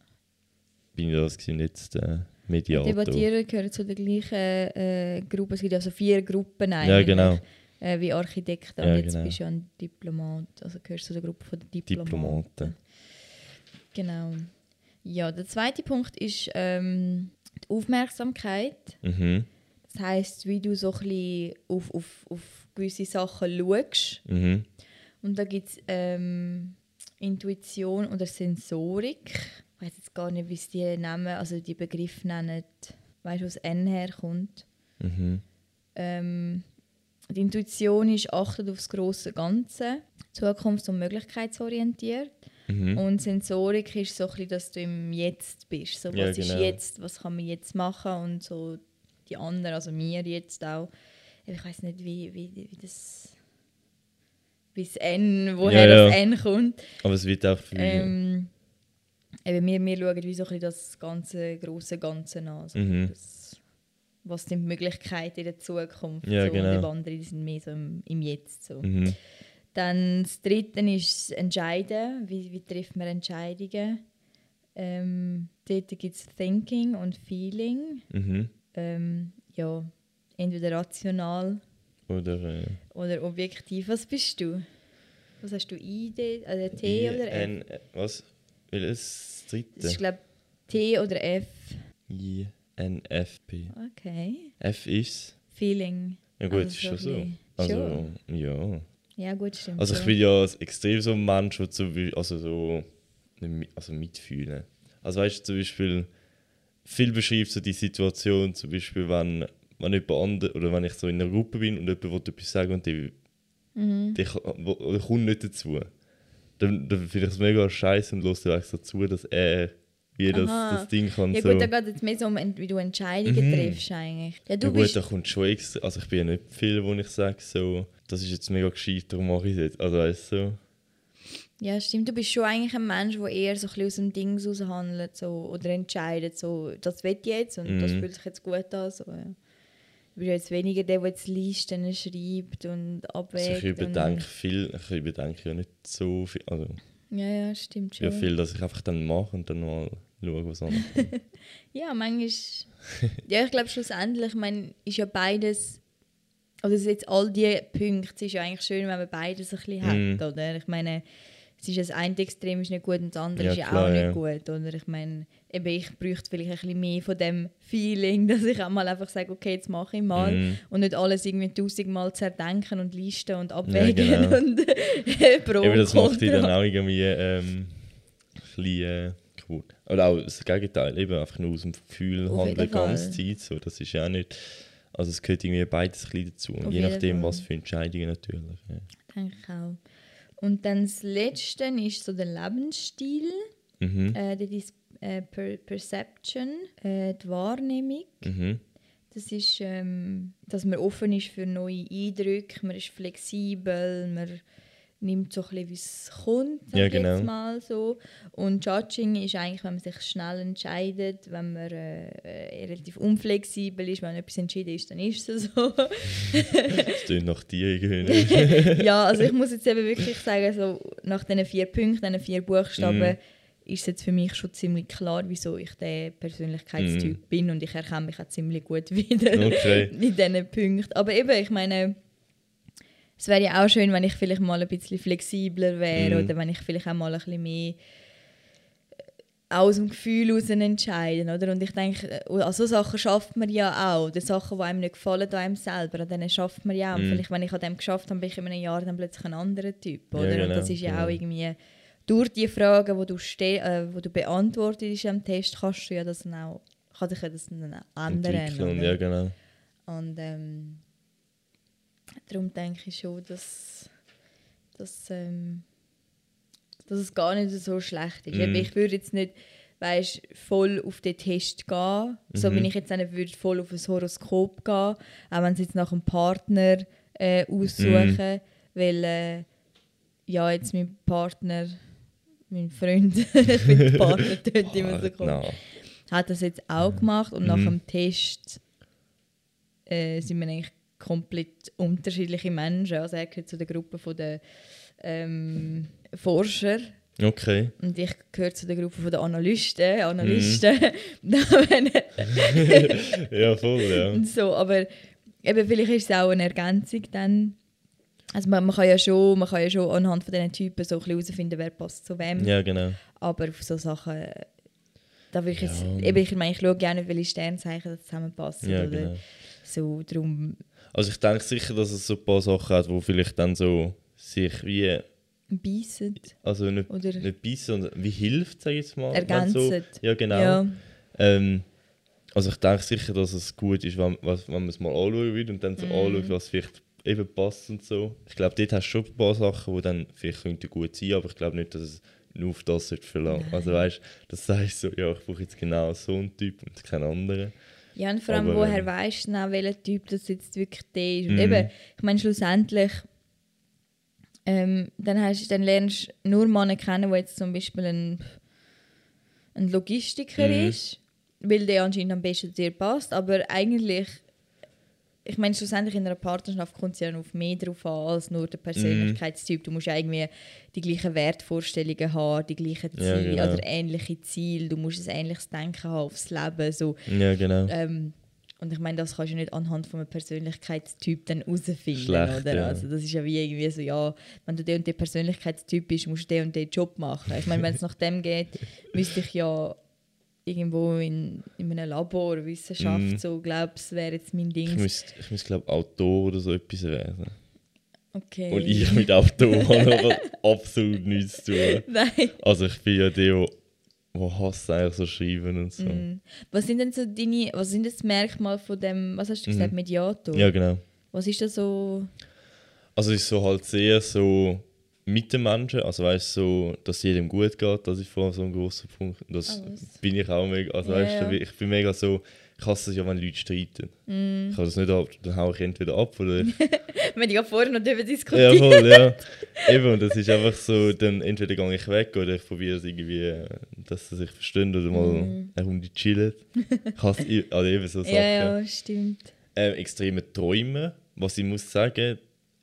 [SPEAKER 1] bin ich das gewesen, jetzt äh, Mediator.
[SPEAKER 2] Debattierer gehören zu der gleichen äh, Gruppe. Es gibt also vier Gruppen eigentlich.
[SPEAKER 1] Ja, genau.
[SPEAKER 2] Äh, wie Architekten.
[SPEAKER 1] Ja,
[SPEAKER 2] und jetzt
[SPEAKER 1] genau.
[SPEAKER 2] bist du ja ein Diplomat. Also gehörst zu der Gruppe von den Diplomaten.
[SPEAKER 1] Diplomaten.
[SPEAKER 2] Genau. Ja, der zweite Punkt ist ähm, die Aufmerksamkeit.
[SPEAKER 1] Mhm.
[SPEAKER 2] Das heißt, wie du so ein bisschen auf, auf, auf gewisse Sachen schaust.
[SPEAKER 1] Mhm.
[SPEAKER 2] Und da gibt es ähm, Intuition oder Sensorik. Ich weiß jetzt gar nicht, wie sie die nennen, also die Begriffe nennen. Weißt du, wo das N herkommt?
[SPEAKER 1] Mhm.
[SPEAKER 2] Ähm, die Intuition ist achtet auf das große Ganze, zukunfts- und möglichkeitsorientiert.
[SPEAKER 1] Mhm.
[SPEAKER 2] Und Sensorik ist so ein bisschen, dass du im Jetzt bist. So, was
[SPEAKER 1] Ja,
[SPEAKER 2] ist
[SPEAKER 1] genau.
[SPEAKER 2] jetzt, was kann man jetzt machen und so die anderen, also mir jetzt auch. Ich weiß nicht, wie, wie, wie das wie das N, woher
[SPEAKER 1] Ja,
[SPEAKER 2] das
[SPEAKER 1] ja.
[SPEAKER 2] N kommt.
[SPEAKER 1] Aber es wird auch viel.
[SPEAKER 2] Ähm, eben wir, wir schauen wie so ein das ganze große Ganze an. Also
[SPEAKER 1] Mhm.
[SPEAKER 2] das, was sind die Möglichkeiten in der Zukunft?
[SPEAKER 1] Ja,
[SPEAKER 2] so,
[SPEAKER 1] genau.
[SPEAKER 2] Und die anderen sind mehr so im, im Jetzt. So.
[SPEAKER 1] mhm.
[SPEAKER 2] Dann das Dritte ist das Entscheiden. Wie, wie trifft man Entscheidungen? Ähm, dort gibt es Thinking und Feeling.
[SPEAKER 1] Mhm.
[SPEAKER 2] Ähm, ja, entweder rational
[SPEAKER 1] Oder äh,
[SPEAKER 2] oder objektiv. Was bist du? Was hast du? I, D, also T
[SPEAKER 1] I,
[SPEAKER 2] oder F?
[SPEAKER 1] N, äh, was? Welches
[SPEAKER 2] Das ist,
[SPEAKER 1] dritte?
[SPEAKER 2] glaube T oder F.
[SPEAKER 1] I, N, F, P.
[SPEAKER 2] Okay.
[SPEAKER 1] F ist.
[SPEAKER 2] Feeling.
[SPEAKER 1] Ja, gut,
[SPEAKER 2] Also
[SPEAKER 1] ist schon
[SPEAKER 2] so
[SPEAKER 1] Also, ja.
[SPEAKER 2] Ja, gut, stimmt.
[SPEAKER 1] Also, ich
[SPEAKER 2] schon.
[SPEAKER 1] bin ja extrem so ein Mensch, der zum Beispiel- also so. Also mitfühlen. Also, weißt du, zum Beispiel. Viel beschreibt so die Situation, zum Beispiel, wenn, wenn jemand andere, oder wenn ich so in einer Gruppe bin und jemand will etwas sagen und die
[SPEAKER 2] Mhm.
[SPEAKER 1] wo- oder kommt nicht dazu. Dann, dann finde ich es mega scheiße und lässt einfach so zu, dass er wie das, das Ding kann
[SPEAKER 2] Ja
[SPEAKER 1] so.
[SPEAKER 2] gut, da geht es mehr so um, wie du Entscheidungen
[SPEAKER 1] Mhm.
[SPEAKER 2] triffst eigentlich. Ja, du
[SPEAKER 1] ja gut,
[SPEAKER 2] bist...
[SPEAKER 1] da kommt schon extra. Also ich bin ja nicht viel, wo ich sage, so, das ist jetzt mega gescheit, darum mache ich es jetzt. Also weißt du, so.
[SPEAKER 2] Ja, stimmt. Du bist schon eigentlich ein Mensch, der eher so ein aus dem Ding raus handelt so, oder entscheidet, so, das will ich jetzt und das
[SPEAKER 1] Mhm.
[SPEAKER 2] fühlt sich jetzt gut an. So, ja. Ja jetzt weniger der, der jetzt Listen schreibt und abwägt.
[SPEAKER 1] Also ich überdenke viel, ich überdenke ja nicht so viel, also
[SPEAKER 2] ja, ja, stimmt schon.
[SPEAKER 1] ja viel, dass ich einfach dann mache und dann mal schaue, was anderes
[SPEAKER 2] Ja, manchmal. ja, ich glaube schlussendlich, ich meine, ist ja beides. Also jetzt all diese Punkte, es ist ja eigentlich schön, wenn man beides ein bisschen
[SPEAKER 1] Mhm.
[SPEAKER 2] hat, oder? Ich meine, es ist das eine Extrem ist nicht gut und das andere
[SPEAKER 1] Ja,
[SPEAKER 2] ist ja auch nicht
[SPEAKER 1] ja.
[SPEAKER 2] gut, oder? Ich meine, eben ich bräuchte vielleicht ein bisschen mehr von dem Feeling, dass ich auch mal einfach sage, okay, jetzt mache ich mal
[SPEAKER 1] Mhm.
[SPEAKER 2] und nicht alles irgendwie tausendmal zerdenken und listen und abwägen
[SPEAKER 1] genau.
[SPEAKER 2] und Pro
[SPEAKER 1] Eben, das macht dich dann auch irgendwie ähm, ein bisschen äh, kaputt. Oder auch das Gegenteil, eben einfach nur aus dem Gefühl
[SPEAKER 2] Auf
[SPEAKER 1] handeln die ganze. Zeit. So. Das ist ja auch nicht. Also es gehört irgendwie beides ein bisschen dazu.
[SPEAKER 2] Auf
[SPEAKER 1] Je nachdem,
[SPEAKER 2] Fall.
[SPEAKER 1] was für Entscheidungen natürlich. Ja.
[SPEAKER 2] Denke ich auch. Und dann das Letzte ist so der Lebensstil,
[SPEAKER 1] Mhm.
[SPEAKER 2] äh, das ist äh, per Perception, äh, die Wahrnehmung.
[SPEAKER 1] Mhm.
[SPEAKER 2] Das ist, ähm, dass man offen ist für neue Eindrücke, man ist flexibel, man nimmt so ein bisschen, wie es kommt, sag
[SPEAKER 1] Ja, genau.
[SPEAKER 2] jetzt mal so. Und Judging ist eigentlich, wenn man sich schnell entscheidet, wenn man äh, relativ unflexibel ist, wenn etwas entschieden ist, dann ist es so.
[SPEAKER 1] Das klingt nach dir irgendwie.
[SPEAKER 2] ja, also ich muss jetzt eben wirklich sagen, so nach diesen vier Punkten, diesen vier Buchstaben,
[SPEAKER 1] Mhm.
[SPEAKER 2] ist es jetzt für mich schon ziemlich klar, wieso ich der Persönlichkeitstyp bin und ich erkenne mich auch ziemlich gut wieder.
[SPEAKER 1] Okay.
[SPEAKER 2] in diesen Punkten. Aber eben, ich meine, es wäre ja auch schön, wenn ich vielleicht mal ein bisschen flexibler wäre
[SPEAKER 1] Mhm.
[SPEAKER 2] oder wenn ich vielleicht auch mal ein bisschen mehr aus dem Gefühl heraus entscheiden, oder? Und ich denke, äh, an so Sachen schafft man ja auch. Die Sachen, die einem nicht gefallen, an einem selber, an denen schafft man ja auch. Und
[SPEAKER 1] Mhm.
[SPEAKER 2] Vielleicht, wenn ich an dem geschafft habe, bin ich in einem Jahr dann plötzlich ein anderer Typ, oder?
[SPEAKER 1] Ja,
[SPEAKER 2] Und das
[SPEAKER 1] genau,
[SPEAKER 2] ist ja
[SPEAKER 1] genau.
[SPEAKER 2] auch irgendwie durch die Fragen, die du, ste äh, wo du beantwortest am Test, kannst du ja das dann auch, kann sich ja das dann ändern.
[SPEAKER 1] Entwickeln.
[SPEAKER 2] oder?
[SPEAKER 1] Ja, genau.
[SPEAKER 2] Und ähm, darum denke ich schon, dass, dass, ähm, dass es gar nicht so schlecht ist.
[SPEAKER 1] Mhm.
[SPEAKER 2] Ich würde jetzt nicht weißt, voll auf den Test gehen, so
[SPEAKER 1] Mhm.
[SPEAKER 2] wie ich jetzt nicht würde voll auf ein Horoskop gehen, auch wenn sie jetzt nach einem Partner äh, aussuchen,
[SPEAKER 1] Mhm.
[SPEAKER 2] weil äh, ja, jetzt mein Partner, mein Freund, ich finde Partner tönt immer so
[SPEAKER 1] Nein.
[SPEAKER 2] hat das jetzt auch gemacht und nach
[SPEAKER 1] Mhm.
[SPEAKER 2] dem Test äh, sind wir eigentlich komplett unterschiedliche Menschen. Also er gehört zu der Gruppe von der ähm, Forscher
[SPEAKER 1] Okay.
[SPEAKER 2] und ich gehöre zu der Gruppe von der Analysten. Analysten. Wenn-
[SPEAKER 1] Ja, voll, ja.
[SPEAKER 2] so, aber eben vielleicht ist es auch eine Ergänzung dann. Also man, man, kann ja schon, man kann ja schon anhand von diesen Typen so ein bisschen herausfinden, wer passt zu wem.
[SPEAKER 1] Ja, genau.
[SPEAKER 2] Aber auf so Sachen, äh, da will ich jetzt,
[SPEAKER 1] Ja.
[SPEAKER 2] eben, ich meine, ich schaue gerne, welche Sternzeichen das zusammenpassen.
[SPEAKER 1] Ja,
[SPEAKER 2] oder
[SPEAKER 1] genau.
[SPEAKER 2] so, darum
[SPEAKER 1] Also ich denke sicher, dass es so ein paar Sachen hat, wo vielleicht dann so sich wie,
[SPEAKER 2] beißen
[SPEAKER 1] also nicht,
[SPEAKER 2] oder
[SPEAKER 1] nicht beißen, sondern wie hilft, sage ich jetzt mal. wenn So, ja, genau.
[SPEAKER 2] Ja,
[SPEAKER 1] Ähm, also ich denke sicher, dass es gut ist, wenn, wenn man es mal anschauen will und dann so
[SPEAKER 2] Mhm.
[SPEAKER 1] anschaut, was vielleicht eben passt und so. Ich glaube, dort hast du schon ein paar Sachen, die dann vielleicht könnten gut sein aber ich glaube nicht, dass es nur auf das verlangen. Also weißt du, das sagst du so, ja, ich brauche jetzt genau so einen Typ und keinen anderen.
[SPEAKER 2] Ja, und vor allem,
[SPEAKER 1] Aber,
[SPEAKER 2] woher
[SPEAKER 1] ähm,
[SPEAKER 2] weißt du dann, welcher Typ das jetzt wirklich der ist? Und
[SPEAKER 1] Mhm.
[SPEAKER 2] eben, ich meine, schlussendlich, ähm, dann, hast, dann lernst du nur Männer kennen, der jetzt zum Beispiel ein, ein Logistiker
[SPEAKER 1] Mhm.
[SPEAKER 2] ist, weil der anscheinend am besten zu dir passt, aber eigentlich ich meine, schlussendlich in einer Partnerschaft kommt es ja noch auf mehr drauf an als nur der Persönlichkeitstyp. Du musst ja irgendwie die gleichen Wertvorstellungen haben, die gleichen
[SPEAKER 1] Ja,
[SPEAKER 2] Ziele
[SPEAKER 1] genau.
[SPEAKER 2] oder ähnliche Ziele. Du musst ein ähnliches Denken haben aufs Leben. So.
[SPEAKER 1] Ja, genau.
[SPEAKER 2] Ähm, und ich meine, das kannst du nicht anhand von einem Persönlichkeitstyp dann herausfinden,
[SPEAKER 1] Schlecht,
[SPEAKER 2] oder?
[SPEAKER 1] ja.
[SPEAKER 2] Also das ist ja wie irgendwie so, ja, wenn du der und der Persönlichkeitstyp bist, musst du den und den Job machen. Ich meine, wenn es nach dem geht, müsste ich ja irgendwo in, in einem Labor Wissenschaft
[SPEAKER 1] Mhm.
[SPEAKER 2] so, glaubst wäre jetzt mein
[SPEAKER 1] Ich
[SPEAKER 2] Ding.
[SPEAKER 1] müsste, ich müsste glaube Autor oder so etwas werden.
[SPEAKER 2] Okay.
[SPEAKER 1] Und ich mit Autor aber absolut nichts zu tun.
[SPEAKER 2] Nein.
[SPEAKER 1] Also ich bin ja der, der hasst eigentlich so schreiben und so.
[SPEAKER 2] Mhm. Was sind denn so deine, was sind das Merkmale von dem, was hast du gesagt,
[SPEAKER 1] Mhm.
[SPEAKER 2] Mediator?
[SPEAKER 1] Ja, genau.
[SPEAKER 2] Was ist das so?
[SPEAKER 1] Also es ist so halt sehr so mit den Menschen, also weißt so, dass jedem gut geht, das ist vor so ein großer Punkt. Das
[SPEAKER 2] Alles.
[SPEAKER 1] bin ich auch mega, also
[SPEAKER 2] Ja,
[SPEAKER 1] weißt
[SPEAKER 2] ja.
[SPEAKER 1] ich bin mega so, ich hasse es ja, wenn Leute streiten.
[SPEAKER 2] Mhm.
[SPEAKER 1] Ich kann das nicht ab, dann hau ich entweder ab oder...
[SPEAKER 2] Wir haben ja vorher noch darüber
[SPEAKER 1] ja,
[SPEAKER 2] diskutiert.
[SPEAKER 1] voll, ja. Eben, und das ist einfach so, dann entweder gehe ich weg oder ich probiere es irgendwie, äh, dass sie sich verstehen oder mal
[SPEAKER 2] Mhm.
[SPEAKER 1] eine Runde chillen. Ich hasse also eben so Sachen.
[SPEAKER 2] Ja, ja, stimmt.
[SPEAKER 1] Ähm, extreme Träume. Was ich muss sagen,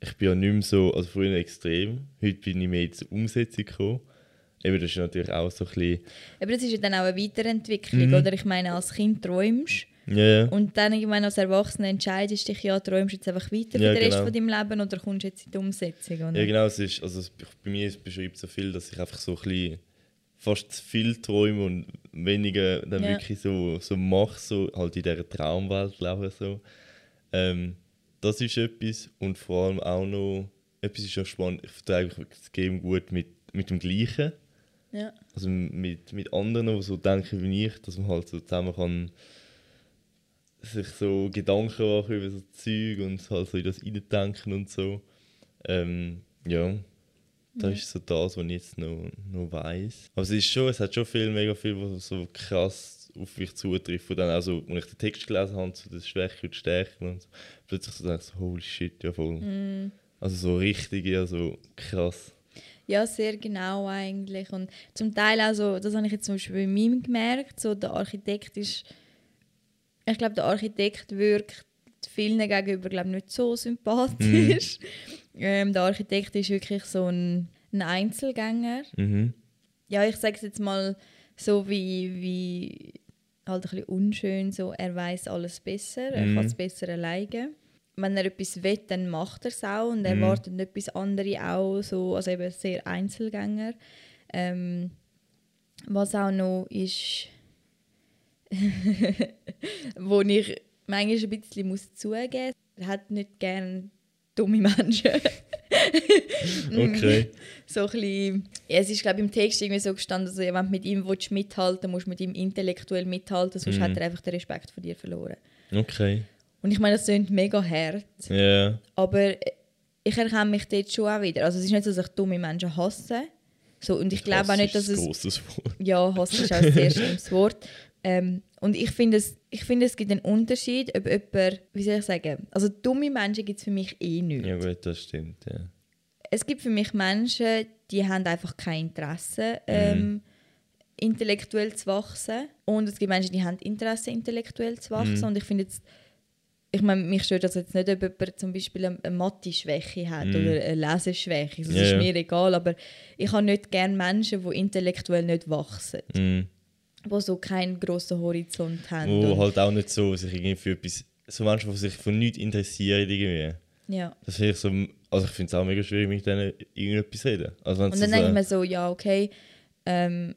[SPEAKER 1] ich bin ja nicht mehr so, also früher extrem, heute bin ich mehr zur Umsetzung gekommen. Eben, das ist natürlich auch so ein bisschen...
[SPEAKER 2] Aber das ist ja dann auch eine Weiterentwicklung,
[SPEAKER 1] Mhm.
[SPEAKER 2] oder? Ich meine, als Kind träumst
[SPEAKER 1] Ja,
[SPEAKER 2] und dann irgendwann als Erwachsener entscheidest du dich, ja, träumst du jetzt einfach weiter
[SPEAKER 1] Ja,
[SPEAKER 2] für den Rest
[SPEAKER 1] genau.
[SPEAKER 2] von deinem Leben oder kommst du jetzt in die Umsetzung, oder?
[SPEAKER 1] Ja, genau, es ist, also es, bei mir beschreibt so viel, dass ich einfach so ein bisschen fast zu viel träume und weniger dann
[SPEAKER 2] Ja.
[SPEAKER 1] wirklich so, so mache, so halt in dieser Traumwelt lebe. So. Ähm, das ist etwas und vor allem auch noch, etwas ist ja spannend, ich vertrage mich das Game gut mit, mit dem Gleichen,
[SPEAKER 2] Ja.
[SPEAKER 1] also mit, mit anderen, die so denken wie ich, dass man halt so zusammen kann sich so Gedanken machen über so Zeug und halt so in das reindenken und so. Ähm, ja, das ist so das, was ich jetzt noch, noch weiss. Aber es ist schon, es hat schon viel, mega viel, was so krass auf mich zutrifft. Und dann auch so, als ich den Text gelesen habe, so das Schwäche und Stärke und so, plötzlich so denke ich so, holy shit, ja voll. Also so richtig, ja so krass.
[SPEAKER 2] Ja, sehr genau eigentlich. Und zum Teil auch so, das habe ich jetzt zum Beispiel bei mir gemerkt, so der Architekt ist, ich glaube, der Architekt wirkt vielen gegenüber glaube nicht so sympathisch. Ähm, der Architekt ist wirklich so ein, ein Einzelgänger.
[SPEAKER 1] Mhm.
[SPEAKER 2] Ja, ich sage es jetzt mal so wie, wie halt ein bisschen unschön, so er weiß alles besser, er
[SPEAKER 1] Mhm.
[SPEAKER 2] kann es besser alleine. Wenn er etwas will, dann macht er es auch und er
[SPEAKER 1] Mhm.
[SPEAKER 2] erwartet etwas andere auch, so, also eben sehr Einzelgänger. Ähm, was auch noch ist, wo ich manchmal ein bisschen muss zugeben muss, er hat nicht gern dumme Menschen.
[SPEAKER 1] Okay.
[SPEAKER 2] so ein bisschen, ja, es ist glaube im Text irgendwie so gestanden, also, wenn du mit ihm willst mithalten musst du mit ihm intellektuell mithalten, sonst
[SPEAKER 1] Mhm.
[SPEAKER 2] hat er einfach den Respekt von dir verloren.
[SPEAKER 1] Okay.
[SPEAKER 2] Und ich meine, das klingt mega hart,
[SPEAKER 1] Ja.
[SPEAKER 2] aber ich erkenne mich dort schon auch wieder. Also es ist nicht so, dass ich dumme Menschen hasse. So, und ich glaube auch nicht, dass
[SPEAKER 1] ist
[SPEAKER 2] es...
[SPEAKER 1] Wort.
[SPEAKER 2] Ja, Hass ist auch ein sehr schlimmes Wort. Ähm, und ich finde, es, ich finde, es gibt einen Unterschied, ob jemand, wie soll ich sagen, also dumme Menschen gibt es für mich eh nicht.
[SPEAKER 1] Ja gut, das stimmt, ja.
[SPEAKER 2] Es gibt für mich Menschen, die haben einfach kein Interesse, ähm, intellektuell zu wachsen. Und es gibt Menschen, die haben Interesse, intellektuell zu wachsen. Und ich finde jetzt, ich meine, mich stört das jetzt nicht, ob jemand zum Beispiel eine, eine Mathe-Schwäche hat oder eine Leseschwäche. Das
[SPEAKER 1] Ja,
[SPEAKER 2] ist
[SPEAKER 1] ja.
[SPEAKER 2] mir egal, aber ich habe nicht gerne Menschen, die intellektuell nicht wachsen.
[SPEAKER 1] Mhm.
[SPEAKER 2] Die so keinen grossen Horizont haben.
[SPEAKER 1] Wo halt auch nicht so sich irgendwie für etwas, so Menschen, die sich für nichts interessieren irgendwie.
[SPEAKER 2] ja.
[SPEAKER 1] Das finde ich so, also ich finde es auch mega schwierig, mit denen irgendetwas reden. Also
[SPEAKER 2] Und dann denke ich mir so, ja, okay, ähm,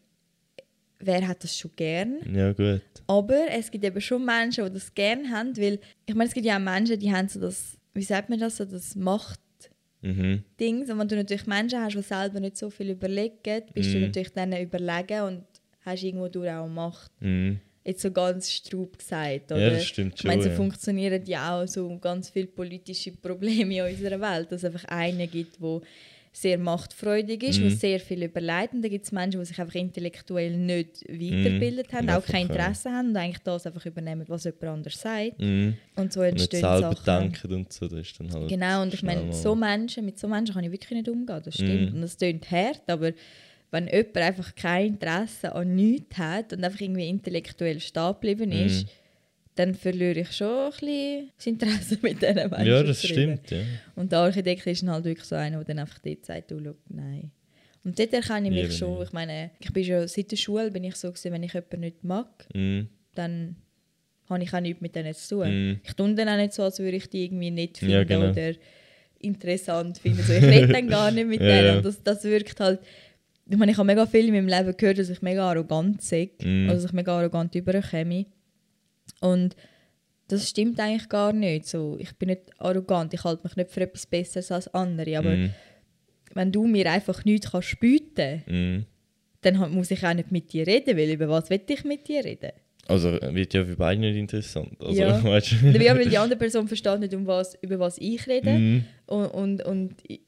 [SPEAKER 2] wer hat das schon gern?
[SPEAKER 1] Ja gut.
[SPEAKER 2] Aber es gibt eben schon Menschen, die das gern haben, weil, ich meine, es gibt ja auch Menschen, die haben so das, wie sagt man das, so das Macht-Ding.
[SPEAKER 1] Mhm.
[SPEAKER 2] Und wenn du natürlich Menschen hast, die selber nicht so viel überlegen, bist du
[SPEAKER 1] Mhm.
[SPEAKER 2] natürlich denen überlegen und hast irgendwo durch auch Macht.
[SPEAKER 1] Mhm.
[SPEAKER 2] Jetzt so ganz straub gesagt, oder?
[SPEAKER 1] Ja, das stimmt
[SPEAKER 2] Ich meine,
[SPEAKER 1] schon,
[SPEAKER 2] so
[SPEAKER 1] ja.
[SPEAKER 2] funktionieren ja auch so ganz viele politische Probleme in unserer Welt, dass es einfach einen gibt, der sehr machtfreudig ist,
[SPEAKER 1] Mhm.
[SPEAKER 2] sehr viel überlegt. Und dann gibt es Menschen, die sich einfach intellektuell nicht weitergebildet haben,
[SPEAKER 1] Und
[SPEAKER 2] auch kein
[SPEAKER 1] ja.
[SPEAKER 2] Interesse haben und eigentlich das einfach übernehmen, was jemand anders sagt.
[SPEAKER 1] Mhm.
[SPEAKER 2] Und so
[SPEAKER 1] Und
[SPEAKER 2] entstehen
[SPEAKER 1] selber
[SPEAKER 2] Sachen.
[SPEAKER 1] denken und so, das ist dann halt
[SPEAKER 2] Genau, und ich meine, so Menschen, mit so Menschen kann ich wirklich nicht umgehen, das stimmt.
[SPEAKER 1] Mhm.
[SPEAKER 2] Und das klingt hart, aber wenn jemand einfach kein Interesse an nichts hat und einfach irgendwie intellektuell stehen geblieben ist,
[SPEAKER 1] Mhm.
[SPEAKER 2] dann verliere ich schon ein bisschen das Interesse mit diesen Menschen.
[SPEAKER 1] Ja, das stimmt, ja.
[SPEAKER 2] Und der Architekt ist dann halt wirklich so einer, der dann einfach dort sagt, du, schau, nein. Und dort erkenne ich mich
[SPEAKER 1] Eben
[SPEAKER 2] schon,
[SPEAKER 1] nicht.
[SPEAKER 2] ich meine, ich bin schon seit der Schule bin ich so gewesen, wenn ich jemanden nicht mag,
[SPEAKER 1] Mhm.
[SPEAKER 2] dann habe ich auch nichts mit denen zu tun.
[SPEAKER 1] Mhm.
[SPEAKER 2] Ich tue dann auch nicht so, als würde ich die irgendwie nett finden
[SPEAKER 1] Ja, genau.
[SPEAKER 2] oder interessant finden. So, ich rede dann gar nicht mit
[SPEAKER 1] Ja,
[SPEAKER 2] denen. Und das, das wirkt halt... Ich meine, ich habe mega viel in meinem Leben gehört, dass ich mega arrogant sei.
[SPEAKER 1] Mhm.
[SPEAKER 2] Also, dass ich mega arrogant überkomme. Und das stimmt eigentlich gar nicht. So, ich bin nicht arrogant, ich halte mich nicht für etwas Besseres als andere. Aber
[SPEAKER 1] Mhm.
[SPEAKER 2] wenn du mir einfach nichts kannst bieten
[SPEAKER 1] Mhm.
[SPEAKER 2] dann ha- muss ich auch nicht mit dir reden, weil über was will ich mit dir reden?
[SPEAKER 1] Also wird ja für beide nicht interessant. Also,
[SPEAKER 2] Ja.
[SPEAKER 1] weißt
[SPEAKER 2] Ja, weil die andere Person versteht nicht, um was, über was ich rede.
[SPEAKER 1] Mhm.
[SPEAKER 2] Und, und, und ich,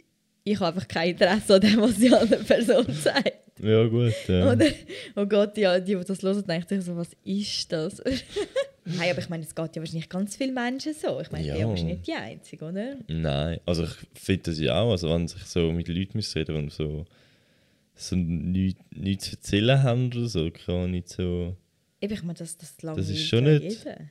[SPEAKER 2] ich habe einfach kein Interesse an dem, was die andere Person sagt.
[SPEAKER 1] Ja gut, ja.
[SPEAKER 2] Oder? Oh Gott, ja, die, die das hören, denken sich so, was ist das? Nein, aber ich meine, es geht ja wahrscheinlich ganz vielen Menschen so. Ich meine, ich ja
[SPEAKER 1] Ja.
[SPEAKER 2] wahrscheinlich nicht die Einzige, oder?
[SPEAKER 1] Nein, also ich finde das ja auch, also wenn sich so mit Leuten reden, die so, so nichts, nichts zu erzählen haben oder so, kann nicht so...
[SPEAKER 2] Ich meine, das, das langweilt
[SPEAKER 1] ist schon nicht-
[SPEAKER 2] jeden.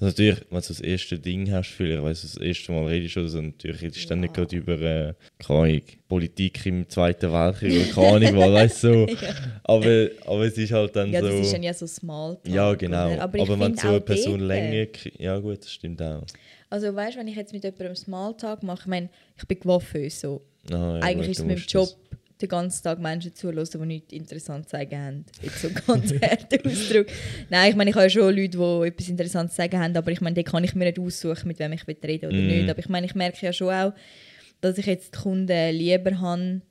[SPEAKER 1] Also natürlich, wenn du das erste Ding hast, vielleicht, weißt du, das erste Mal redest oder so, natürlich redest du dann nicht
[SPEAKER 2] Ja.
[SPEAKER 1] gerade über, äh, keine Politik im Zweiten Weltkrieg oder keine Ahnung weißt du, so.
[SPEAKER 2] Ja.
[SPEAKER 1] aber, aber es ist halt dann
[SPEAKER 2] Ja,
[SPEAKER 1] so...
[SPEAKER 2] das ist dann ja so Smalltalk.
[SPEAKER 1] ja, genau.
[SPEAKER 2] Oder?
[SPEAKER 1] Aber,
[SPEAKER 2] Aber,
[SPEAKER 1] wenn so eine Person
[SPEAKER 2] dort-
[SPEAKER 1] länger... krie- Ja gut, das stimmt auch.
[SPEAKER 2] Also weißt du, wenn ich jetzt mit jemandem Smalltalk mache, ich meine, ich bin coiffeuse, so.
[SPEAKER 1] Ah, ja,
[SPEAKER 2] Eigentlich
[SPEAKER 1] gut,
[SPEAKER 2] ist es mein
[SPEAKER 1] musst
[SPEAKER 2] Job,
[SPEAKER 1] das-
[SPEAKER 2] den ganzen Tag Menschen zuhören, die nichts interessant zu sagen haben. Jetzt so ganz harter Ausdruck. Nein, ich meine, ich habe ja schon Leute, die etwas Interessantes zu sagen haben, aber ich meine, da kann ich mir nicht aussuchen, mit wem ich reden oder
[SPEAKER 1] Mhm.
[SPEAKER 2] nicht. Aber ich meine, ich merke ja schon auch, dass ich jetzt die Kunden lieber habe.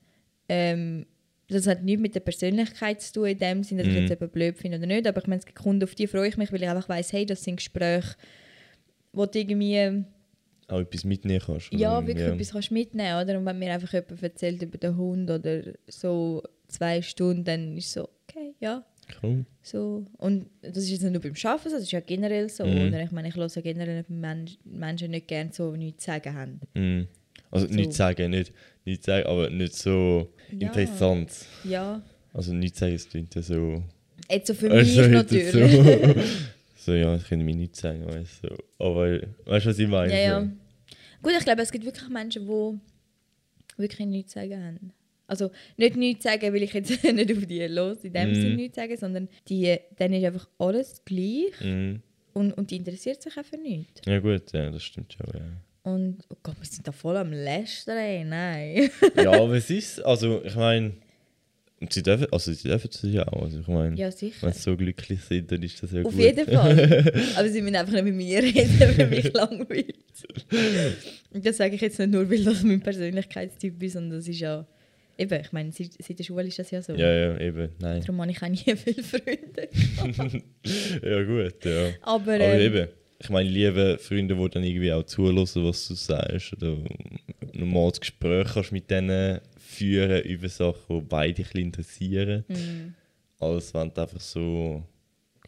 [SPEAKER 2] Ähm, das hat nichts mit der Persönlichkeit zu tun, in dem Sinne, dass ich
[SPEAKER 1] Mhm.
[SPEAKER 2] jetzt eben blöd finde oder nicht. Aber ich meine, es gibt Kunden, auf die freue ich mich, weil ich einfach weiss, hey, das sind Gespräche, wo du irgendwie
[SPEAKER 1] Auch etwas mitnehmen kannst.
[SPEAKER 2] ja,
[SPEAKER 1] oder?
[SPEAKER 2] wirklich
[SPEAKER 1] ja.
[SPEAKER 2] etwas kannst mitnehmen, oder? Und wenn mir einfach jemand erzählt über den Hund oder so zwei Stunden, dann ist so, okay, ja,
[SPEAKER 1] Cool.
[SPEAKER 2] so. Und das ist jetzt nicht nur beim Arbeiten so, das ist ja generell so.
[SPEAKER 1] Mhm.
[SPEAKER 2] Oder? Ich meine, ich höre generell Men Menschen nicht gerne so, die nichts zu sagen haben.
[SPEAKER 1] Mhm. Also
[SPEAKER 2] So.
[SPEAKER 1] nicht sagen, nicht, nicht sagen, aber nicht so
[SPEAKER 2] Ja.
[SPEAKER 1] interessant.
[SPEAKER 2] Ja,
[SPEAKER 1] Also nicht sagen, es klingt ja so...
[SPEAKER 2] jetzt so für
[SPEAKER 1] Also,
[SPEAKER 2] mich natürlich.
[SPEAKER 1] So, so ja, ich kann mir nicht sagen, weißt du. Aber weißt du, was ich meine?
[SPEAKER 2] ja, ja. Gut, ich glaube, es gibt wirklich Menschen, die wirklich nichts zu sagen haben. Also nicht nichts sagen, weil ich jetzt nicht auf die los in dem
[SPEAKER 1] Mhm.
[SPEAKER 2] Sinne nichts sagen, sondern die, dann ist einfach alles gleich
[SPEAKER 1] Mhm.
[SPEAKER 2] und, und die interessiert sich auch für nichts.
[SPEAKER 1] Ja gut, ja, das stimmt schon, ja.
[SPEAKER 2] Und oh Gott, wir sind da voll am Lästern, nein.
[SPEAKER 1] ja, aber es ist, also ich meine, und sie dürfen, also sie dürfen es ja auch, also ich meine,
[SPEAKER 2] ja,
[SPEAKER 1] wenn sie so glücklich sind, dann ist das ja
[SPEAKER 2] Auf
[SPEAKER 1] gut.
[SPEAKER 2] jeden Fall. Aber sie müssen einfach nicht mit mir reden, wenn mich langweilt. Und das sage ich jetzt nicht nur, weil das mein Persönlichkeitstyp ist, sondern das ist ja, eben, ich meine, seit, seit der Schule ist das ja so.
[SPEAKER 1] Ja, ja, eben, nein.
[SPEAKER 2] Darum habe ich auch nie viele Freunde.
[SPEAKER 1] ja gut, ja.
[SPEAKER 2] Aber,
[SPEAKER 1] Aber
[SPEAKER 2] ähm,
[SPEAKER 1] eben, ich meine, liebe Freunde, die dann irgendwie auch zulassen, was du sagst, oder normal das Gespräch kannst mit denen führen über Sachen, die beide dich ein interessieren.
[SPEAKER 2] mm,
[SPEAKER 1] Als wenn du einfach so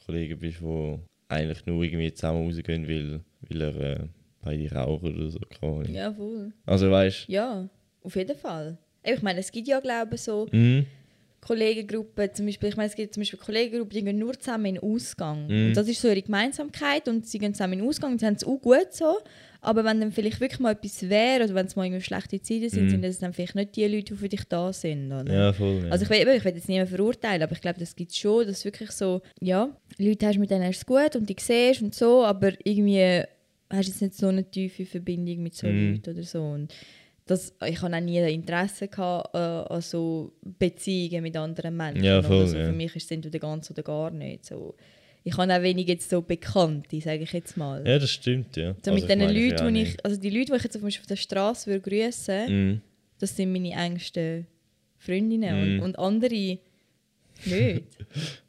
[SPEAKER 1] Kollegen bist, die eigentlich nur irgendwie zusammen rausgehen, weil, weil er äh, beide rauchen oder so. Ahnung.
[SPEAKER 2] ja, voll.
[SPEAKER 1] Also weißt
[SPEAKER 2] Ja, auf jeden Fall. Ich meine, es gibt ja, glaube ich, so?
[SPEAKER 1] Mhm.
[SPEAKER 2] Kollegengruppen, zum Beispiel, ich meine, es gibt zum Beispiel Kollegengruppen, die gehen nur zusammen in den Ausgang.
[SPEAKER 1] Mhm.
[SPEAKER 2] Und das ist so ihre Gemeinsamkeit und sie gehen zusammen in den Ausgang und sie haben es auch gut so. Aber wenn dann vielleicht wirklich mal etwas wäre oder wenn es mal irgendwie schlechte Zeiten sind,
[SPEAKER 1] Mhm.
[SPEAKER 2] sind das dann vielleicht nicht die Leute, die für dich da sind. Oder?
[SPEAKER 1] Ja, voll. Ja.
[SPEAKER 2] Also ich will, ich will jetzt niemanden verurteilen, aber ich glaube, das gibt es schon, dass wirklich so, ja, Leute hast mit denen es gut und die siehst und so, aber irgendwie hast du jetzt nicht so eine tiefe Verbindung mit so
[SPEAKER 1] Mhm.
[SPEAKER 2] Leuten oder so. Und das, ich habe auch nie Interesse gehabt, äh, an so Beziehungen mit anderen Menschen.
[SPEAKER 1] Ja, voll,
[SPEAKER 2] oder so.
[SPEAKER 1] ja.
[SPEAKER 2] Für mich ist es entweder ganz oder gar nicht. So. Ich habe auch wenig jetzt so Bekannte, sage ich jetzt mal.
[SPEAKER 1] ja, das stimmt, ja.
[SPEAKER 2] So
[SPEAKER 1] Also,
[SPEAKER 2] mit den Leuten,
[SPEAKER 1] nicht.
[SPEAKER 2] ich, also die Leute, die ich jetzt zum Beispiel auf der Straße würde grüßen
[SPEAKER 1] Mhm.
[SPEAKER 2] das sind meine engsten Freundinnen
[SPEAKER 1] Mm.
[SPEAKER 2] und, und andere nicht.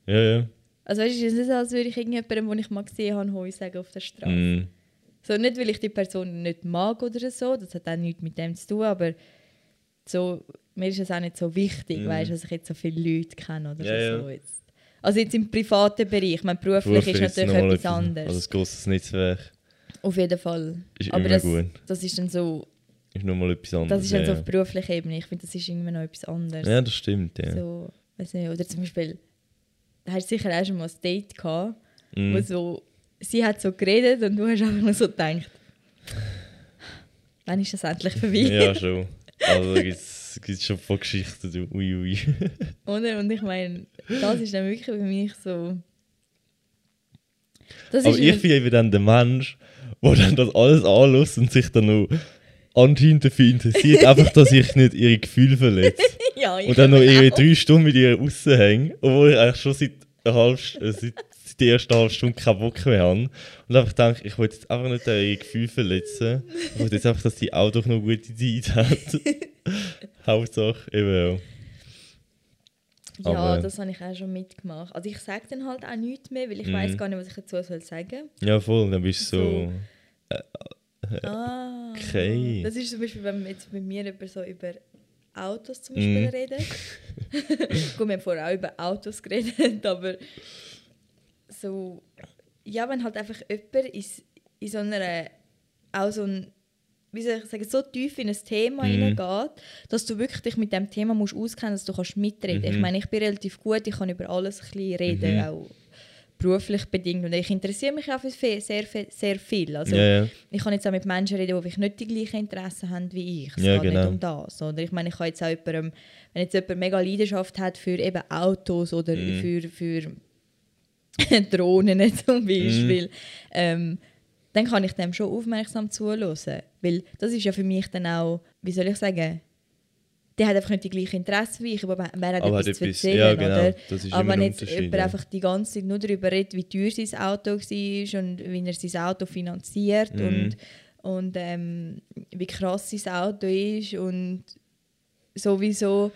[SPEAKER 1] Ja, ja.
[SPEAKER 2] Also weißt du, es ist nicht als würde ich irgendjemandem, den ich mal gesehen habe, Hoi sagen auf der Straße.
[SPEAKER 1] Mhm.
[SPEAKER 2] So, nicht, weil ich die Person nicht mag oder so, das hat auch nichts mit dem zu tun, aber so, mir ist es auch nicht so wichtig,
[SPEAKER 1] Mm.
[SPEAKER 2] weißt, dass ich jetzt so viele Leute kenne oder
[SPEAKER 1] Ja,
[SPEAKER 2] so.
[SPEAKER 1] ja.
[SPEAKER 2] Jetzt. Also jetzt im privaten Bereich, ich meine, beruflich,
[SPEAKER 1] Beruflich
[SPEAKER 2] ist natürlich etwas anderes.
[SPEAKER 1] Also ein grosses Netzwerk
[SPEAKER 2] auf jeden Fall.
[SPEAKER 1] ist
[SPEAKER 2] aber
[SPEAKER 1] immer
[SPEAKER 2] das,
[SPEAKER 1] gut.
[SPEAKER 2] das ist dann so,
[SPEAKER 1] Ist nochmal etwas anderes.
[SPEAKER 2] das ist dann so
[SPEAKER 1] ja.
[SPEAKER 2] auf beruflicher Ebene. Ich finde, das ist irgendwie noch etwas anderes.
[SPEAKER 1] ja, das stimmt, ja.
[SPEAKER 2] So, weiß nicht, oder zum Beispiel, da hast du sicher auch schon mal ein Date gehabt, wo
[SPEAKER 1] Mhm.
[SPEAKER 2] so, sie hat so geredet und du hast einfach nur so gedacht, wann ist das endlich vorbei?
[SPEAKER 1] Ja, schon. Also da gibt es schon von Geschichten, du. Ui, ui.
[SPEAKER 2] Oder? Und ich meine, das ist dann wirklich für mich so. Das
[SPEAKER 1] Aber ich
[SPEAKER 2] ein-
[SPEAKER 1] bin eben dann der Mensch, der dann das alles anlässt und sich dann noch anscheinend dafür interessiert, einfach, dass ich nicht ihre Gefühle verletze.
[SPEAKER 2] ja,
[SPEAKER 1] Und dann noch
[SPEAKER 2] auch.
[SPEAKER 1] drei Stunden mit ihr raushänge, obwohl ich eigentlich schon seit, einer halben, St- äh, seit, seit der ersten halben Stunde keinen Bock mehr habe. Und einfach denke, ich will jetzt einfach nicht ihre Gefühle verletzen. Ich will jetzt einfach, dass sie auch doch noch gute Zeit hat. Hauptsache, eben ja.
[SPEAKER 2] Ja,
[SPEAKER 1] aber-
[SPEAKER 2] das habe ich auch schon mitgemacht. Also ich sage dann halt auch nichts mehr, weil ich
[SPEAKER 1] Mhm.
[SPEAKER 2] weiß gar nicht, was ich dazu soll sagen
[SPEAKER 1] Ja, voll, dann bist du so.
[SPEAKER 2] Ah,
[SPEAKER 1] Okay.
[SPEAKER 2] Das ist zum Beispiel, wenn jetzt mit mir über so über Autos zum Beispiel
[SPEAKER 1] Mhm.
[SPEAKER 2] reden. Gut, wir haben vorher auch über Autos geredet, aber so, ja, wenn halt einfach jemand ist in so einer, auch so ein, wie soll ich sagen, so tief in ein Thema
[SPEAKER 1] Mhm.
[SPEAKER 2] hineingeht, dass du wirklich dich mit dem Thema musst auskennen, dass du kannst mitreden.
[SPEAKER 1] Mhm.
[SPEAKER 2] Ich meine, ich bin relativ gut, ich kann über alles ein bisschen reden,
[SPEAKER 1] Mhm.
[SPEAKER 2] auch beruflich bedingt. Und ich interessiere mich auch für sehr, sehr, sehr viel. Also,
[SPEAKER 1] ja, ja.
[SPEAKER 2] Ich kann jetzt auch mit Menschen reden, die nicht die gleichen Interessen haben wie ich. Es
[SPEAKER 1] Ja,
[SPEAKER 2] geht
[SPEAKER 1] genau.
[SPEAKER 2] nicht um das. Oder ich meine, ich kann jetzt auch jemandem, wenn jetzt jemand mega Leidenschaft hat für eben Autos oder
[SPEAKER 1] Mhm.
[SPEAKER 2] für, für Drohnen zum Beispiel,
[SPEAKER 1] Mhm.
[SPEAKER 2] ähm, dann kann ich dem schon aufmerksam zuhören. Weil das ist ja für mich dann auch, wie soll ich sagen, der hat einfach nicht die gleichen Interessen wie ich, aber wer hat
[SPEAKER 1] Aber
[SPEAKER 2] etwas zu erzählen,
[SPEAKER 1] ja, genau.
[SPEAKER 2] oder? Aber wenn jetzt jemand
[SPEAKER 1] ja.
[SPEAKER 2] einfach die ganze Zeit nur darüber redet, wie teuer sein Auto war und wie er sein Auto finanziert
[SPEAKER 1] Mhm.
[SPEAKER 2] und, und ähm, wie krass sein Auto ist und sowieso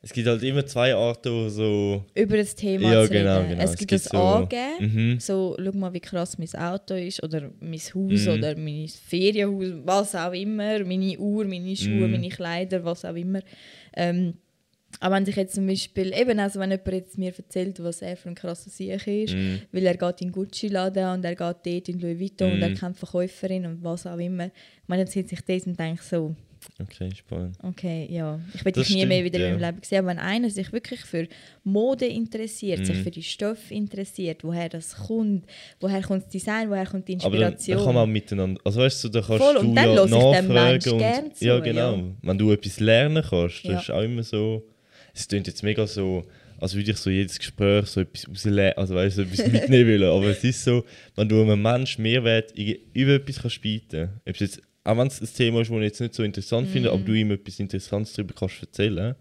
[SPEAKER 1] Es gibt halt immer zwei Arten, so.
[SPEAKER 2] über das Thema
[SPEAKER 1] Ja,
[SPEAKER 2] zu
[SPEAKER 1] genau,
[SPEAKER 2] reden.
[SPEAKER 1] genau.
[SPEAKER 2] Es
[SPEAKER 1] Es
[SPEAKER 2] gibt
[SPEAKER 1] gibt
[SPEAKER 2] das
[SPEAKER 1] so-
[SPEAKER 2] Angeben,
[SPEAKER 1] Mhm.
[SPEAKER 2] so schau mal, wie krass mein Auto ist oder mein Haus
[SPEAKER 1] Mhm.
[SPEAKER 2] oder mein Ferienhaus, was auch immer, meine Uhr, meine Schuhe,
[SPEAKER 1] Mhm.
[SPEAKER 2] meine Kleider, was auch immer. Ähm, aber wenn sich jetzt zum Beispiel, eben also wenn jemand jetzt mir erzählt, was er für ein krasser Sieg ist,
[SPEAKER 1] Mhm.
[SPEAKER 2] weil er geht in Gucci-Laden und er geht dort in Louis Vuitton und er
[SPEAKER 1] Mhm.
[SPEAKER 2] kennt Verkäuferin und was auch immer. Ich meine, dann sieht sich das und denkt so,
[SPEAKER 1] Okay, spannend.
[SPEAKER 2] Okay, ja. Ich
[SPEAKER 1] Das
[SPEAKER 2] dich nie mehr
[SPEAKER 1] stimmt,
[SPEAKER 2] wieder
[SPEAKER 1] ja.
[SPEAKER 2] in meinem Leben sehen. Aber wenn einer sich wirklich für Mode interessiert, sich
[SPEAKER 1] Mhm.
[SPEAKER 2] für die Stoffe interessiert, woher das kommt, woher kommt das Design, woher kommt die
[SPEAKER 1] Aber dann,
[SPEAKER 2] Inspiration.
[SPEAKER 1] dann kann man auch miteinander. Also weißt du, da kannst
[SPEAKER 2] Voll,
[SPEAKER 1] du
[SPEAKER 2] und dann
[SPEAKER 1] ja nachfragen. Und,
[SPEAKER 2] gern zu,
[SPEAKER 1] ja, genau.
[SPEAKER 2] ja.
[SPEAKER 1] Wenn du etwas lernen kannst, das
[SPEAKER 2] Ja.
[SPEAKER 1] ist auch immer so. Es klingt jetzt mega so, als würde ich so jedes Gespräch so etwas rauslernen, also weißt du, so etwas mitnehmen wollen. Aber es ist so, wenn du einem Menschen Mehrwert über etwas kannst bieten kannst, jetzt, auch wenn es ein Thema ist, das ich jetzt nicht so interessant finde,
[SPEAKER 2] Mhm.
[SPEAKER 1] aber du ihm etwas Interessantes darüber kannst erzählen,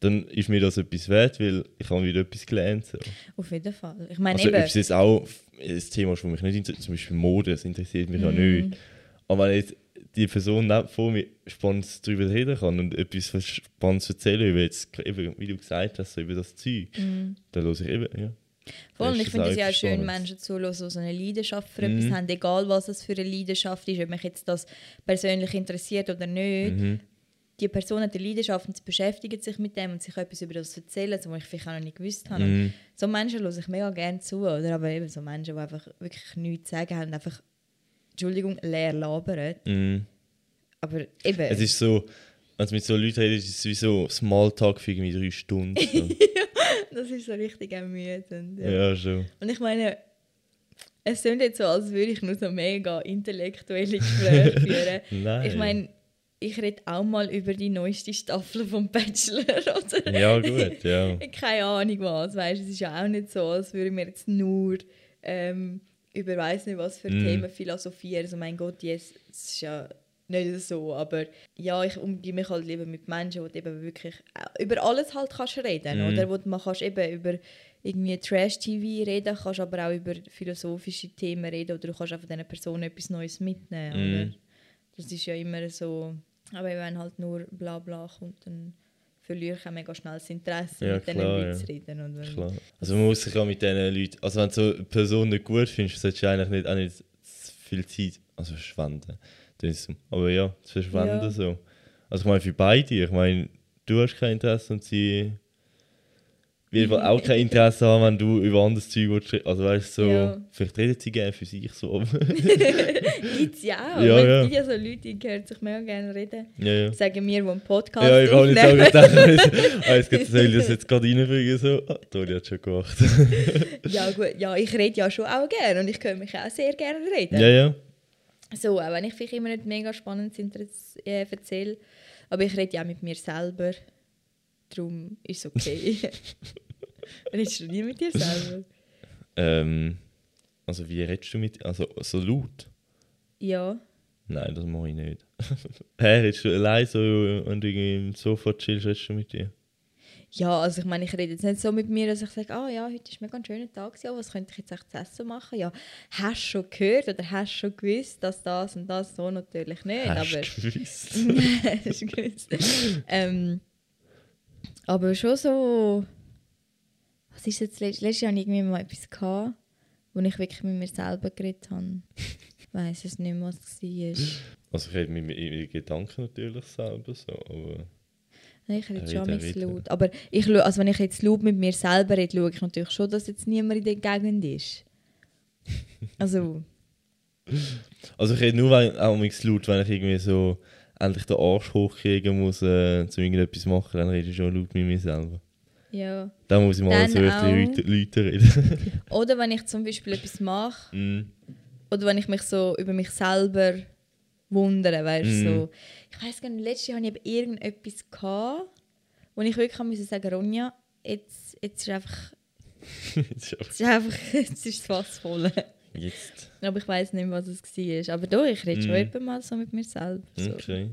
[SPEAKER 1] dann ist mir das etwas wert, weil ich habe wieder etwas gelernt. So.
[SPEAKER 2] Auf jeden Fall. Ich meine,
[SPEAKER 1] Also ob
[SPEAKER 2] eben,
[SPEAKER 1] es jetzt auch ein Thema ist, das mich nicht interessiert, zum Beispiel Mode, das interessiert mich ja
[SPEAKER 2] Mhm.
[SPEAKER 1] nicht. Aber wenn jetzt die Person vor mir spannend darüber reden kann und etwas Spannendes erzählen über jetzt, eben, wie du gesagt hast, so über das Zeug, dann höre ich eben, ja.
[SPEAKER 2] Voll, und ich finde es ja auch schön. Menschen zuhören, die so eine Leidenschaft für
[SPEAKER 1] Mhm.
[SPEAKER 2] etwas haben, egal was es für eine Leidenschaft ist, ob mich jetzt das persönlich interessiert oder nicht.
[SPEAKER 1] Mhm.
[SPEAKER 2] Die Person hat eine Leidenschaft und sie beschäftigt sich mit dem und sich etwas über das erzählen, was ich vielleicht auch noch nicht gewusst habe.
[SPEAKER 1] Mhm.
[SPEAKER 2] So Menschen höre ich mega gerne zu, oder? aber eben so Menschen, die einfach wirklich nichts zu sagen haben, einfach, Entschuldigung, leer labern.
[SPEAKER 1] Mhm.
[SPEAKER 2] Aber eben,
[SPEAKER 1] Es ist so, wenn du mit so Leuten redest, ist es wie so Smalltalk für irgendwie drei Stunden. So.
[SPEAKER 2] das ist so richtig ermüdend. Ja.
[SPEAKER 1] ja, schon.
[SPEAKER 2] Und ich meine, es klingt jetzt so, als würde ich nur so mega intellektuelle Gespräche führen.
[SPEAKER 1] Nein.
[SPEAKER 2] Ich meine, ich rede auch mal über die neueste Staffel vom Bachelor, oder?
[SPEAKER 1] Ja, gut, ja.
[SPEAKER 2] Keine Ahnung was, weißt Es ist ja auch nicht so, als würde mir jetzt nur ähm, über weiß nicht was für
[SPEAKER 1] Mm.
[SPEAKER 2] Themen philosophieren. Also mein Gott, yes, es ist ja nicht so, aber ja, ich umgehe mich halt lieber mit Menschen, wo du eben wirklich über alles halt kannst reden,
[SPEAKER 1] Mm.
[SPEAKER 2] oder? Wo man kannst eben über irgendwie Trash-TV reden, kannst aber auch über philosophische Themen reden oder du kannst auch von diesen Personen etwas Neues mitnehmen,
[SPEAKER 1] Mm.
[SPEAKER 2] oder? Das ist ja immer so, aber wenn halt nur bla bla kommt, dann verliere ich auch mega schnell das Interesse,
[SPEAKER 1] Ja,
[SPEAKER 2] mit diesen Leuten zu reden. Und
[SPEAKER 1] Klar. Also man muss sich auch mit diesen Leuten, also wenn du so eine Person nicht gut findest, solltest du eigentlich nicht, auch nicht viel Zeit, also verschwenden. Das. Aber ja, zu verschwenden
[SPEAKER 2] Ja.
[SPEAKER 1] so. Also ich meine für beide, ich meine, du hast kein Interesse und sie wohl auch kein Interesse haben, wenn du über anderes Zeug willst. Also weißt du, so,
[SPEAKER 2] Ja.
[SPEAKER 1] vielleicht redet sie gerne für sich so.
[SPEAKER 2] Gibt es ja auch.
[SPEAKER 1] Ja,
[SPEAKER 2] es
[SPEAKER 1] ja.
[SPEAKER 2] gibt ja so Leute, die hören sich mega gerne reden.
[SPEAKER 1] ja, ja.
[SPEAKER 2] Sagen mir, die einen Podcast
[SPEAKER 1] Ja, ich habe auch
[SPEAKER 2] aufnehmen.
[SPEAKER 1] gedacht, ah, jetzt geht- soll ich das jetzt gerade reinbringen, so, ah, Toni hat schon gemacht.
[SPEAKER 2] ja, gut, ja, ich rede ja schon auch gerne und ich höre mich auch sehr gerne reden.
[SPEAKER 1] ja, ja.
[SPEAKER 2] So, auch wenn ich vielleicht immer nicht mega Interesse äh, erzähle. Aber ich rede ja auch mit mir selber. Darum ist es okay. Redest du nie mit dir selber?
[SPEAKER 1] Ähm, also wie redest du mit, also so laut?
[SPEAKER 2] Ja.
[SPEAKER 1] Nein, das mache ich nicht. Hä, redest du allein so, wenn du irgendwie im Sofa chillst, redest du mit dir?
[SPEAKER 2] Ja, also ich meine, ich rede jetzt nicht so mit mir, dass ich sage, ah ja, heute ist mega ein schöner Tag, gewesen, oh, was könnte ich jetzt echt zu essen machen? Ja, hast du schon gehört oder hast du schon gewusst, dass das und das so natürlich nicht,
[SPEAKER 1] Hast
[SPEAKER 2] aber...
[SPEAKER 1] gewusst?
[SPEAKER 2] hast du gewusst. ähm, aber schon so... Was ist jetzt letztes, letztes Jahr irgendwie mal etwas gehabt, wo ich wirklich mit mir selber geredet habe. Ich weiss es nicht mehr, was es war.
[SPEAKER 1] Also ich rede mit meinen Gedanken natürlich selber so, aber...
[SPEAKER 2] Nein, ich rede schon
[SPEAKER 1] reden.
[SPEAKER 2] laut. Aber ich, also wenn ich jetzt laut mit mir selber rede, schaue ich natürlich schon, dass jetzt niemand in der Gegend ist. Also,
[SPEAKER 1] Also ich rede nur wenn, auch mit laut, wenn ich irgendwie so endlich den Arsch hochkriegen muss, äh, zu irgendetwas machen, dann rede ich schon laut mit mir selber.
[SPEAKER 2] Ja.
[SPEAKER 1] Da muss ich mal
[SPEAKER 2] Dann auch-
[SPEAKER 1] Leute, Leute reden.
[SPEAKER 2] Oder wenn ich zum Beispiel etwas mache,
[SPEAKER 1] mm.
[SPEAKER 2] oder wenn ich mich so über mich selber wundere, weißt du,
[SPEAKER 1] Mhm.
[SPEAKER 2] so. Ich weiß gar nicht, letztes Jahr hatte ich irgendetwas, gehabt, wo ich wirklich musste sagen, Ronja, jetzt, jetzt ist einfach,
[SPEAKER 1] Jetzt ist
[SPEAKER 2] einfach, jetzt ist das Fass voll.
[SPEAKER 1] Jetzt.
[SPEAKER 2] Aber ich weiß nicht was es war. Aber doch, ich rede schon
[SPEAKER 1] Mhm.
[SPEAKER 2] etwa mal so mit mir selber. So.
[SPEAKER 1] Okay.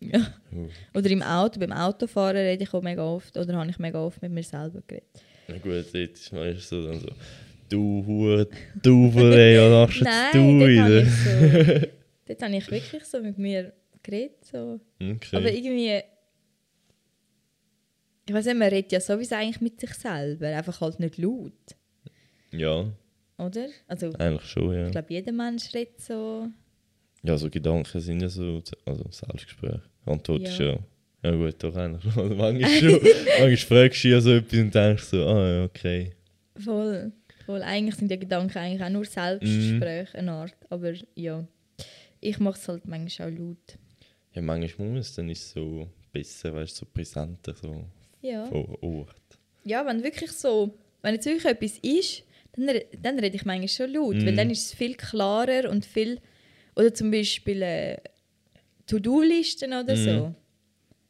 [SPEAKER 2] Ja.
[SPEAKER 1] Oh.
[SPEAKER 2] Oder im Auto, beim Autofahren rede ich auch mega oft, oder habe ich mega oft mit mir selber geredet.
[SPEAKER 1] Na gut, jetzt ist meistens so dann so. Du Hure, du ey, was machst du wieder?
[SPEAKER 2] Dort habe ich wirklich so mit mir geredet. So.
[SPEAKER 1] Okay.
[SPEAKER 2] Aber irgendwie. Ich weiß nicht, man redet ja sowieso eigentlich mit sich selber, einfach halt nicht laut.
[SPEAKER 1] ja,
[SPEAKER 2] Oder? Also,
[SPEAKER 1] eigentlich schon, ja.
[SPEAKER 2] ich glaube, jeder Mensch redet so.
[SPEAKER 1] Ja, so Gedanken sind ja so, also Selbstgespräch. Antwort
[SPEAKER 2] Ja.
[SPEAKER 1] ist ja, ja gut, doch eigentlich. Also manchmal schon. manchmal fragst du ja so etwas und denkst so, ah ja, okay.
[SPEAKER 2] Voll. Voll. Eigentlich sind die Gedanken eigentlich auch nur
[SPEAKER 1] Mhm.
[SPEAKER 2] Selbstgespräche, eine Art. Aber ja, ich mache es halt manchmal auch laut.
[SPEAKER 1] Ja, manchmal muss es, dann ist es so besser, weißt du, so präsenter, so
[SPEAKER 2] Ja.
[SPEAKER 1] vor Ort.
[SPEAKER 2] Ja, wenn wirklich so, wenn jetzt wirklich etwas ist, dann, dann rede ich manchmal schon laut, weil
[SPEAKER 1] Mhm.
[SPEAKER 2] dann ist es viel klarer und viel, oder zum Beispiel äh, To-Do-Listen oder
[SPEAKER 1] Mhm.
[SPEAKER 2] so.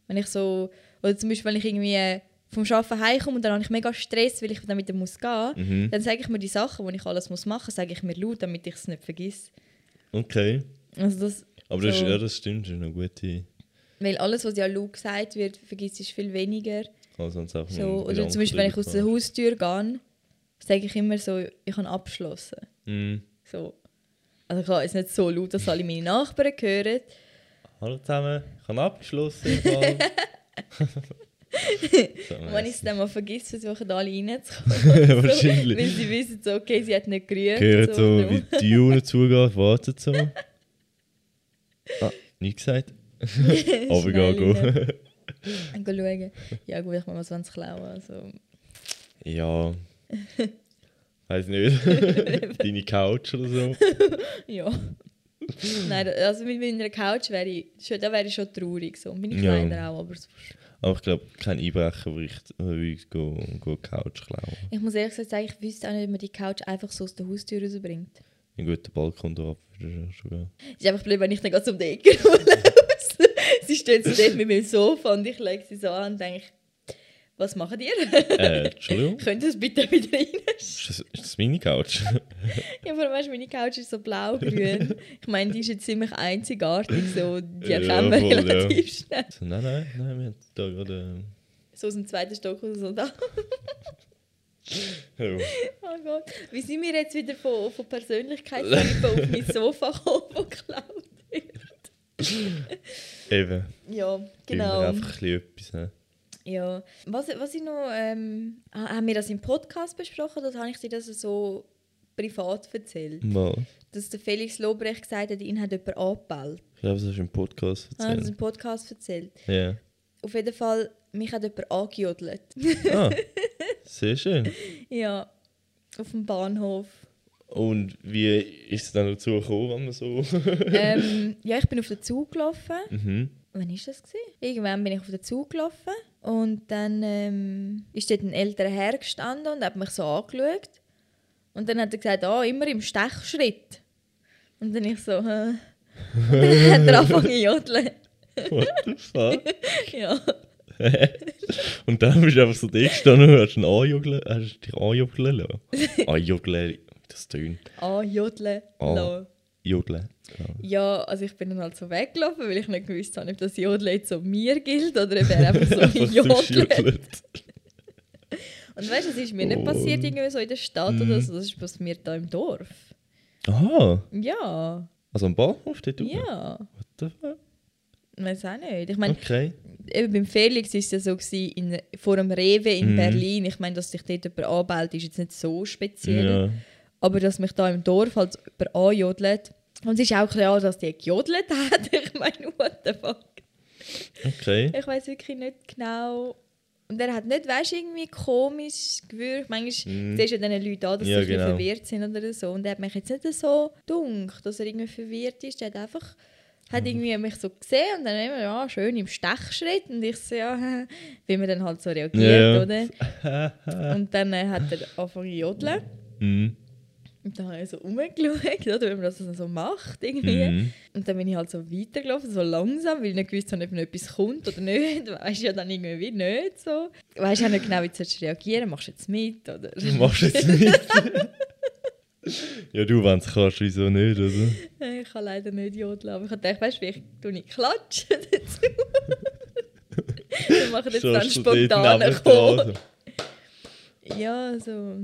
[SPEAKER 2] Wenn ich so, oder zum Beispiel, wenn ich irgendwie äh, vom Arbeiten heimkomme und dann habe ich mega Stress, weil ich dann wieder muss gehen,
[SPEAKER 1] Mhm.
[SPEAKER 2] dann sage ich mir die Sachen, die ich alles muss machen muss, sage ich mir laut, damit ich es nicht vergesse.
[SPEAKER 1] Okay.
[SPEAKER 2] Also das,
[SPEAKER 1] Aber das,
[SPEAKER 2] So.
[SPEAKER 1] ist, ja, das stimmt, das ist eine gute.
[SPEAKER 2] weil alles, was ja laut gesagt wird, vergisst ich viel weniger.
[SPEAKER 1] Also sonst auch
[SPEAKER 2] So, oder zum Beispiel, wenn ich aus der Haustür gehe, sage ich immer so, ich habe abgeschlossen.
[SPEAKER 1] Mhm.
[SPEAKER 2] So. Also klar, ist nicht so laut, dass alle meine Nachbarn hören.
[SPEAKER 1] Hallo zusammen, ich habe abgeschlossen. so,
[SPEAKER 2] wenn ich es dann mal vergesse, versuchen alle reinzukommen. so,
[SPEAKER 1] Wahrscheinlich.
[SPEAKER 2] weil sie wissen, so, okay, sie hat nicht gerührt.
[SPEAKER 1] Gehört so,
[SPEAKER 2] darum-
[SPEAKER 1] wie die Tür zugeht, wartet so. Ah, nichts gesagt. Aber
[SPEAKER 2] Schnell
[SPEAKER 1] geh,
[SPEAKER 2] rein.
[SPEAKER 1] geh.
[SPEAKER 2] Geh schauen. Ja gut, ich muss was klauen. Also.
[SPEAKER 1] Ja. Weiß nicht. Deine Couch oder so.
[SPEAKER 2] Ja. Nein, also mit meiner Couch wäre ich, schon, da wäre ich schon traurig. So. Meine
[SPEAKER 1] Ja.
[SPEAKER 2] Kleider auch, aber sonst-
[SPEAKER 1] Aber ich glaube, kein Einbrecher würde ich go, go Couch klauen.
[SPEAKER 2] Ich muss ehrlich gesagt sagen, ich wüsste auch nicht, wie man die Couch einfach so aus der Haustür rausbringt.
[SPEAKER 1] Ein guter Balkon ab
[SPEAKER 2] ist einfach blöd, wenn ich dann gerade um die Ecke sie steht so dort mit meinem Sofa und ich lege sie so an und denke, was macht ihr?
[SPEAKER 1] Äh, Entschuldigung?
[SPEAKER 2] Könnt ihr es bitte wieder rein?
[SPEAKER 1] Ist das, ist das meine Couch?
[SPEAKER 2] Ja, aber weißt du, meine Couch ist so blau-grün. Ich meine, die ist jetzt ziemlich einzigartig, so, die
[SPEAKER 1] Ja,
[SPEAKER 2] erkennen wir
[SPEAKER 1] ja.
[SPEAKER 2] relativ schnell.
[SPEAKER 1] so, nein, nein, nein, wir haben da gerade.
[SPEAKER 2] So aus dem zweiten Stock oder so da.
[SPEAKER 1] Oh.
[SPEAKER 2] Gott. Wie sind wir jetzt wieder von, von Persönlichkeitstypen auf mein Sofa gekommen, wo geklaut wird?
[SPEAKER 1] Eben.
[SPEAKER 2] Ja, genau.
[SPEAKER 1] einfach ein bisschen etwas. Ne?
[SPEAKER 2] Ja. Was, was ich noch. Ähm, ha- haben wir das im Podcast besprochen oder habe ich dir das so privat erzählt?
[SPEAKER 1] Mal.
[SPEAKER 2] Dass der Felix Lobrecht gesagt hat, ihn hat jemand angebellt.
[SPEAKER 1] Ich glaube, das hast du im Podcast
[SPEAKER 2] Ah, das
[SPEAKER 1] erzählt.
[SPEAKER 2] im Podcast erzählt.
[SPEAKER 1] Ja.
[SPEAKER 2] Auf jeden Fall, mich hat jemand angejodelt.
[SPEAKER 1] Ah, sehr schön.
[SPEAKER 2] ja, auf dem Bahnhof.
[SPEAKER 1] Und wie ist es dann dazu gekommen, wenn man so.
[SPEAKER 2] ähm, ja, ich bin auf den Zug gelaufen.
[SPEAKER 1] mhm.
[SPEAKER 2] Wann war das? Gewesen? Irgendwann bin ich auf den Zug gelaufen und dann ähm, ist dort ein älterer Herr gestanden und hat mich so angeschaut. Und dann hat er gesagt, ah, immer im Stechschritt. Und dann ich so, hä? Und dann hat er angefangen zu jodeln.
[SPEAKER 1] What the fuck?
[SPEAKER 2] Ja.
[SPEAKER 1] Und dann bist du einfach so da gestanden und hast ihn anjubeln, hast dich anjubeln lassen. Anjubeln, das tönt.
[SPEAKER 2] Jodeln.
[SPEAKER 1] Ah.
[SPEAKER 2] lassen.
[SPEAKER 1] Jubeln. Genau.
[SPEAKER 2] Ja, also ich bin dann halt so weggelaufen, weil ich nicht gewusst habe, ob das Jodeln jetzt so mir gilt oder ob er einfach so
[SPEAKER 1] Einfach
[SPEAKER 2] jodelt. Und weißt du, das ist mir nicht
[SPEAKER 1] Oh.
[SPEAKER 2] passiert irgendwie so in der Stadt
[SPEAKER 1] Mhm.
[SPEAKER 2] oder so, das ist passiert hier im Dorf.
[SPEAKER 1] Aha,
[SPEAKER 2] Ja,
[SPEAKER 1] also am Bahnhof dort
[SPEAKER 2] ja.
[SPEAKER 1] What the fuck?
[SPEAKER 2] Weiß auch nicht. Ich meine,
[SPEAKER 1] Okay.
[SPEAKER 2] Eben beim Felix war es ja so gewesen, in, vor dem Rewe in
[SPEAKER 1] Mhm.
[SPEAKER 2] Berlin. Ich meine, dass sich dort jemand anbellt, ist jetzt nicht so speziell.
[SPEAKER 1] Ja.
[SPEAKER 2] Aber dass mich da im Dorf halt jemand anjodelt. Und es ist auch klar, dass die gejodelt hat. Ich meine, what the fuck.
[SPEAKER 1] Okay.
[SPEAKER 2] Ich weiß wirklich nicht genau. Und er hat nicht, weißt irgendwie komisch gewürgt. Manchmal
[SPEAKER 1] Mhm.
[SPEAKER 2] siehst du ja diesen Leuten an, dass
[SPEAKER 1] Ja,
[SPEAKER 2] sie
[SPEAKER 1] genau.
[SPEAKER 2] verwirrt sind oder so. Und er hat mich jetzt nicht so dunkel, dass er irgendwie verwirrt ist. Er hat einfach, hat irgendwie mich so gesehen und dann immer, ja, schön im Stechschritt und ich so, ja, wie man dann halt so reagiert,
[SPEAKER 1] Ja.
[SPEAKER 2] oder? Und dann äh, hat er angefangen zu jodeln
[SPEAKER 1] Mhm.
[SPEAKER 2] und dann habe ich so rumgeschaut, oder, wie man das so macht irgendwie.
[SPEAKER 1] Mhm.
[SPEAKER 2] Und dann bin ich halt so weitergelaufen, so langsam, weil ich nicht gewusst habe, ob noch etwas kommt oder nicht. Weißt du ja dann irgendwie nicht so. Weißt du auch nicht genau, wie du sollst reagieren Machst du jetzt mit? Oder?
[SPEAKER 1] Du machst jetzt mit. Ja, du, wenn es kannst, wieso nicht, oder?
[SPEAKER 2] Ich kann leider nicht jodeln, aber ich dachte, weißt du, vielleicht tue ich klatschen dazu. Wir machen jetzt dann
[SPEAKER 1] du
[SPEAKER 2] spontan
[SPEAKER 1] nebendran,
[SPEAKER 2] kommen.
[SPEAKER 1] so.
[SPEAKER 2] Ja, so.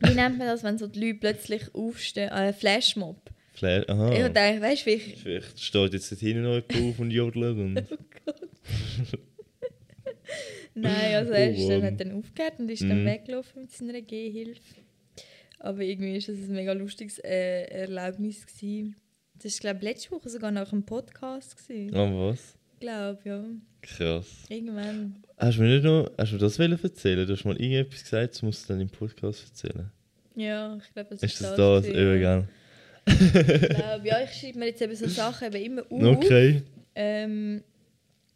[SPEAKER 2] Wie nennt man das, wenn so die Leute plötzlich aufstehen? Äh, Flashmob.
[SPEAKER 1] Flair,
[SPEAKER 2] Ich
[SPEAKER 1] aha.
[SPEAKER 2] dachte, weißt du, wie ich.
[SPEAKER 1] Vielleicht steht jetzt dort hinten noch jemand auf und jodelt. Und
[SPEAKER 2] Nein, also er ist dann,
[SPEAKER 1] Oh,
[SPEAKER 2] hat dann aufgehört und ist dann
[SPEAKER 1] Mhm.
[SPEAKER 2] weggelaufen mit seiner Gehhilfe. Aber irgendwie war das ein mega lustiges äh, Erlebnis. Gewesen. Das war, glaube ich, letzte Woche sogar nach einem Podcast. Gewesen.
[SPEAKER 1] ah, was?
[SPEAKER 2] Ich glaube, ja.
[SPEAKER 1] Krass.
[SPEAKER 2] Irgendwann.
[SPEAKER 1] Hast du mir nicht noch, hast du das erzählen? Du hast mal irgendetwas gesagt, das musst du dann im Podcast erzählen.
[SPEAKER 2] Ja, ich glaube, das
[SPEAKER 1] Ist das
[SPEAKER 2] das.
[SPEAKER 1] das?
[SPEAKER 2] ja.
[SPEAKER 1] gell?
[SPEAKER 2] Ich glaube, ja, ich schreibe mir jetzt eben so Sachen eben immer auf.
[SPEAKER 1] Okay.
[SPEAKER 2] Ähm,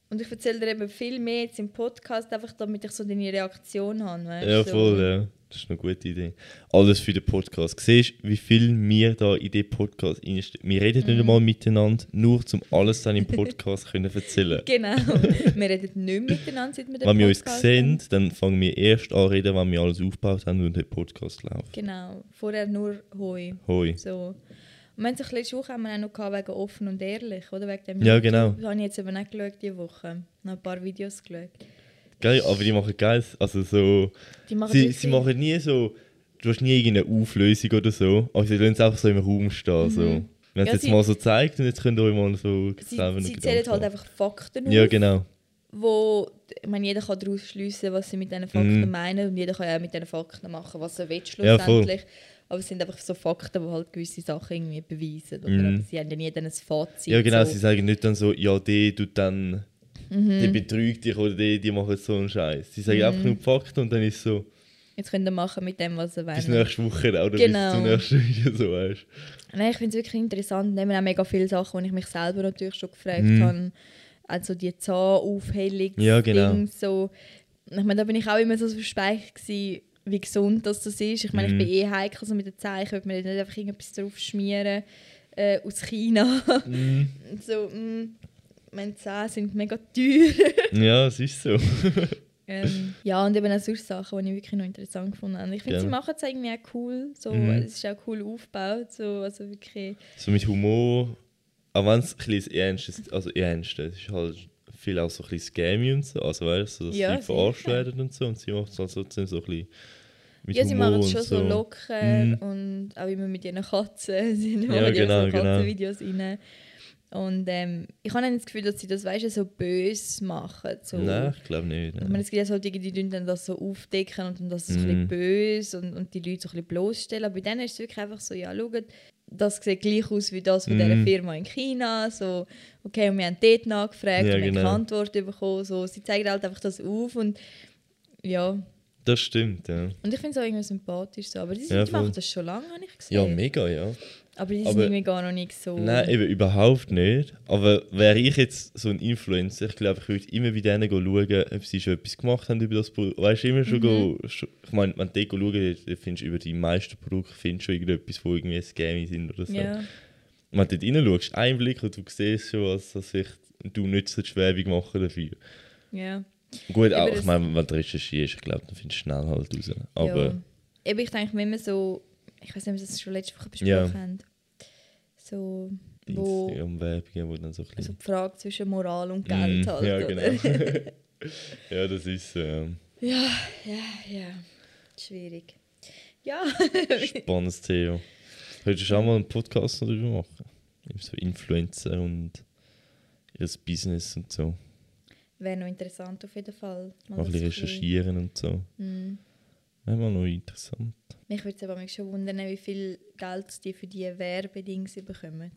[SPEAKER 2] und ich erzähle dir eben viel mehr jetzt im Podcast, einfach damit ich so deine Reaktion habe. Weißt,
[SPEAKER 1] Ja,
[SPEAKER 2] so.
[SPEAKER 1] voll, ja. Das ist eine gute Idee. Alles für den Podcast. Siehst du, wie viel wir da in den Podcast reinstecken? Wir reden
[SPEAKER 2] Mhm.
[SPEAKER 1] nicht einmal miteinander, nur um alles dann im Podcast können erzählen.
[SPEAKER 2] Genau. wir reden nicht miteinander, seit wir den
[SPEAKER 1] Wenn wir uns
[SPEAKER 2] Podcast
[SPEAKER 1] sehen,
[SPEAKER 2] haben.
[SPEAKER 1] dann fangen wir erst an reden, wenn wir alles aufgebaut haben und der Podcast läuft.
[SPEAKER 2] Genau. Vorher nur Hoi.
[SPEAKER 1] Hoi.
[SPEAKER 2] So. Und wir haben sich letzte Woche haben wir auch noch gehabt wegen offen und ehrlich, oder? Wegen dem
[SPEAKER 1] Ja, genau.
[SPEAKER 2] Das habe ich jetzt eben nicht geschaut diese Woche. Noch ein paar Videos geschaut.
[SPEAKER 1] Geil, aber die machen geil. Also so.
[SPEAKER 2] Die machen
[SPEAKER 1] Sie, sie machen nie so. Du hast nie irgendeine Auflösung oder so, aber sie lassen es einfach so im Raum stehen. So. Wenn es
[SPEAKER 2] Mhm. Ja,
[SPEAKER 1] jetzt
[SPEAKER 2] sie-
[SPEAKER 1] mal so zeigt und jetzt könnt ihr euch mal so
[SPEAKER 2] Sie,
[SPEAKER 1] selber
[SPEAKER 2] sie
[SPEAKER 1] noch
[SPEAKER 2] zählen halt einfach Fakten auf.
[SPEAKER 1] Ja, genau.
[SPEAKER 2] wo ich meine, jeder kann daraus schliessen, was sie mit diesen Fakten
[SPEAKER 1] Mhm.
[SPEAKER 2] meinen und jeder kann ja auch mit diesen Fakten machen, was er will
[SPEAKER 1] Ja,
[SPEAKER 2] schlussendlich. aber es sind einfach so Fakten, die halt gewisse Sachen irgendwie beweisen. Oder?
[SPEAKER 1] Mhm.
[SPEAKER 2] Sie haben ja nie dann ein Fazit.
[SPEAKER 1] Ja, genau.
[SPEAKER 2] so.
[SPEAKER 1] Sie sagen nicht dann so, ja, die tut dann.
[SPEAKER 2] Mhm.
[SPEAKER 1] Die betrügt dich oder die, die machen so einen Scheiß. Sie sagen einfach nur die Fakten und dann ist so,
[SPEAKER 2] Jetzt könnt ihr machen mit dem, was ihr
[SPEAKER 1] bis
[SPEAKER 2] wollt.
[SPEAKER 1] nächste Woche oder
[SPEAKER 2] Genau.
[SPEAKER 1] bis zum nächsten Video, so weißt
[SPEAKER 2] Nein, ich finde es wirklich interessant. Nehmen auch mega viele Sachen, die ich mich selber natürlich schon gefragt
[SPEAKER 1] Mhm.
[SPEAKER 2] habe. Also die Zahnaufhellung.
[SPEAKER 1] Ja, genau.
[SPEAKER 2] so. Ich meine, da bin ich auch immer so verspeichert gewesen, wie gesund das, das ist. Ich meine,
[SPEAKER 1] Mhm.
[SPEAKER 2] ich bin eh heikel so mit den. Ich würde mir nicht einfach irgendetwas drauf schmieren äh, aus China.
[SPEAKER 1] Mhm.
[SPEAKER 2] so, mh, meine Zähne sind mega teuer.
[SPEAKER 1] Ja, es ist so.
[SPEAKER 2] ähm, ja, und eben auch solche Sachen, die ich wirklich noch interessant gefunden habe. Ich finde, sie machen es irgendwie auch cool. So,
[SPEAKER 1] Mhm.
[SPEAKER 2] Es ist auch cool aufgebaut. So, also wirklich...
[SPEAKER 1] so mit Humor. Auch wenn es ein bisschen ernst ist, also ernst, es ist halt viel auch so ein bisschen scammy und so. Also weißt du, dass
[SPEAKER 2] Ja,
[SPEAKER 1] sie verarscht werden und so. Und sie macht es halt trotzdem so ein bisschen
[SPEAKER 2] ja, sie machen es schon so, locker
[SPEAKER 1] Mhm.
[SPEAKER 2] und auch immer mit ihren Katzen. Sie machen
[SPEAKER 1] Ja, genau,
[SPEAKER 2] so
[SPEAKER 1] genau.
[SPEAKER 2] Katzenvideos rein. Und ähm, ich habe das Gefühl, dass sie das weißt, so böse machen. So.
[SPEAKER 1] Nein, ich glaube nicht.
[SPEAKER 2] Ich meine, es gibt ja solche, die tun dann das so aufdecken und dann das so ein
[SPEAKER 1] Mhm.
[SPEAKER 2] bisschen böse und, und die Leute so ein bisschen bloßstellen. Aber bei denen ist es wirklich einfach so, ja, schaut, das sieht gleich aus wie das von dieser
[SPEAKER 1] Mhm.
[SPEAKER 2] Firma in China. So, okay, und wir haben dort nachgefragt
[SPEAKER 1] Ja,
[SPEAKER 2] und wir haben
[SPEAKER 1] genau.
[SPEAKER 2] keine Antwort bekommen. So, sie zeigen halt einfach das auf und ja.
[SPEAKER 1] Das stimmt, ja.
[SPEAKER 2] Und ich finde es auch irgendwie sympathisch so. Aber die,
[SPEAKER 1] Ja,
[SPEAKER 2] die machen das schon lange, habe ich gesehen.
[SPEAKER 1] Ja, mega, ja.
[SPEAKER 2] Aber die sind irgendwie gar noch nicht so.
[SPEAKER 1] Nein, eben überhaupt nicht. Aber wäre ich jetzt so ein Influencer, ich glaube, ich würde immer bei denen schauen, ob sie schon etwas gemacht haben über das Produkt. Weißt du, immer schon,
[SPEAKER 2] Mhm.
[SPEAKER 1] go, Ich meine, wenn du schauen, dann findest du über die meisten Produkte findest schon irgendetwas, wo irgendwie scammy sind oder so.
[SPEAKER 2] Ja.
[SPEAKER 1] Wenn du dort reinschaust, einen Blick und du siehst schon, dass, dass ich, du nicht so Werbung machen dafür.
[SPEAKER 2] ja.
[SPEAKER 1] Gut,
[SPEAKER 2] Aber
[SPEAKER 1] auch,
[SPEAKER 2] das-
[SPEAKER 1] ich meine, wenn du recherchierst, ich glaube, dann findest du schnell halt raus. Aber
[SPEAKER 2] ja. Eben, ich denke mir immer so, ich weiß nicht, ob wir das schon letzte Woche besprochen
[SPEAKER 1] Ja.
[SPEAKER 2] haben. So, wo
[SPEAKER 1] Instagram-Werbungen, wo dann so ein
[SPEAKER 2] also die Frage zwischen Moral und Geld
[SPEAKER 1] Mm,
[SPEAKER 2] halt.
[SPEAKER 1] ja, genau. ja, das ist ähm,
[SPEAKER 2] ja, ja, ja. Schwierig. Ja.
[SPEAKER 1] spannendes Thema. Könntest du auch mal einen Podcast darüber machen? Über So Influencer und ihr Business und so.
[SPEAKER 2] Wäre noch interessant auf jeden Fall.
[SPEAKER 1] Mal ein bisschen- recherchieren und so.
[SPEAKER 2] Mm.
[SPEAKER 1] Mal noch interessant.
[SPEAKER 2] Mich würde es aber schon wundern, wie viel Geld die für diese Werbedings bekommen.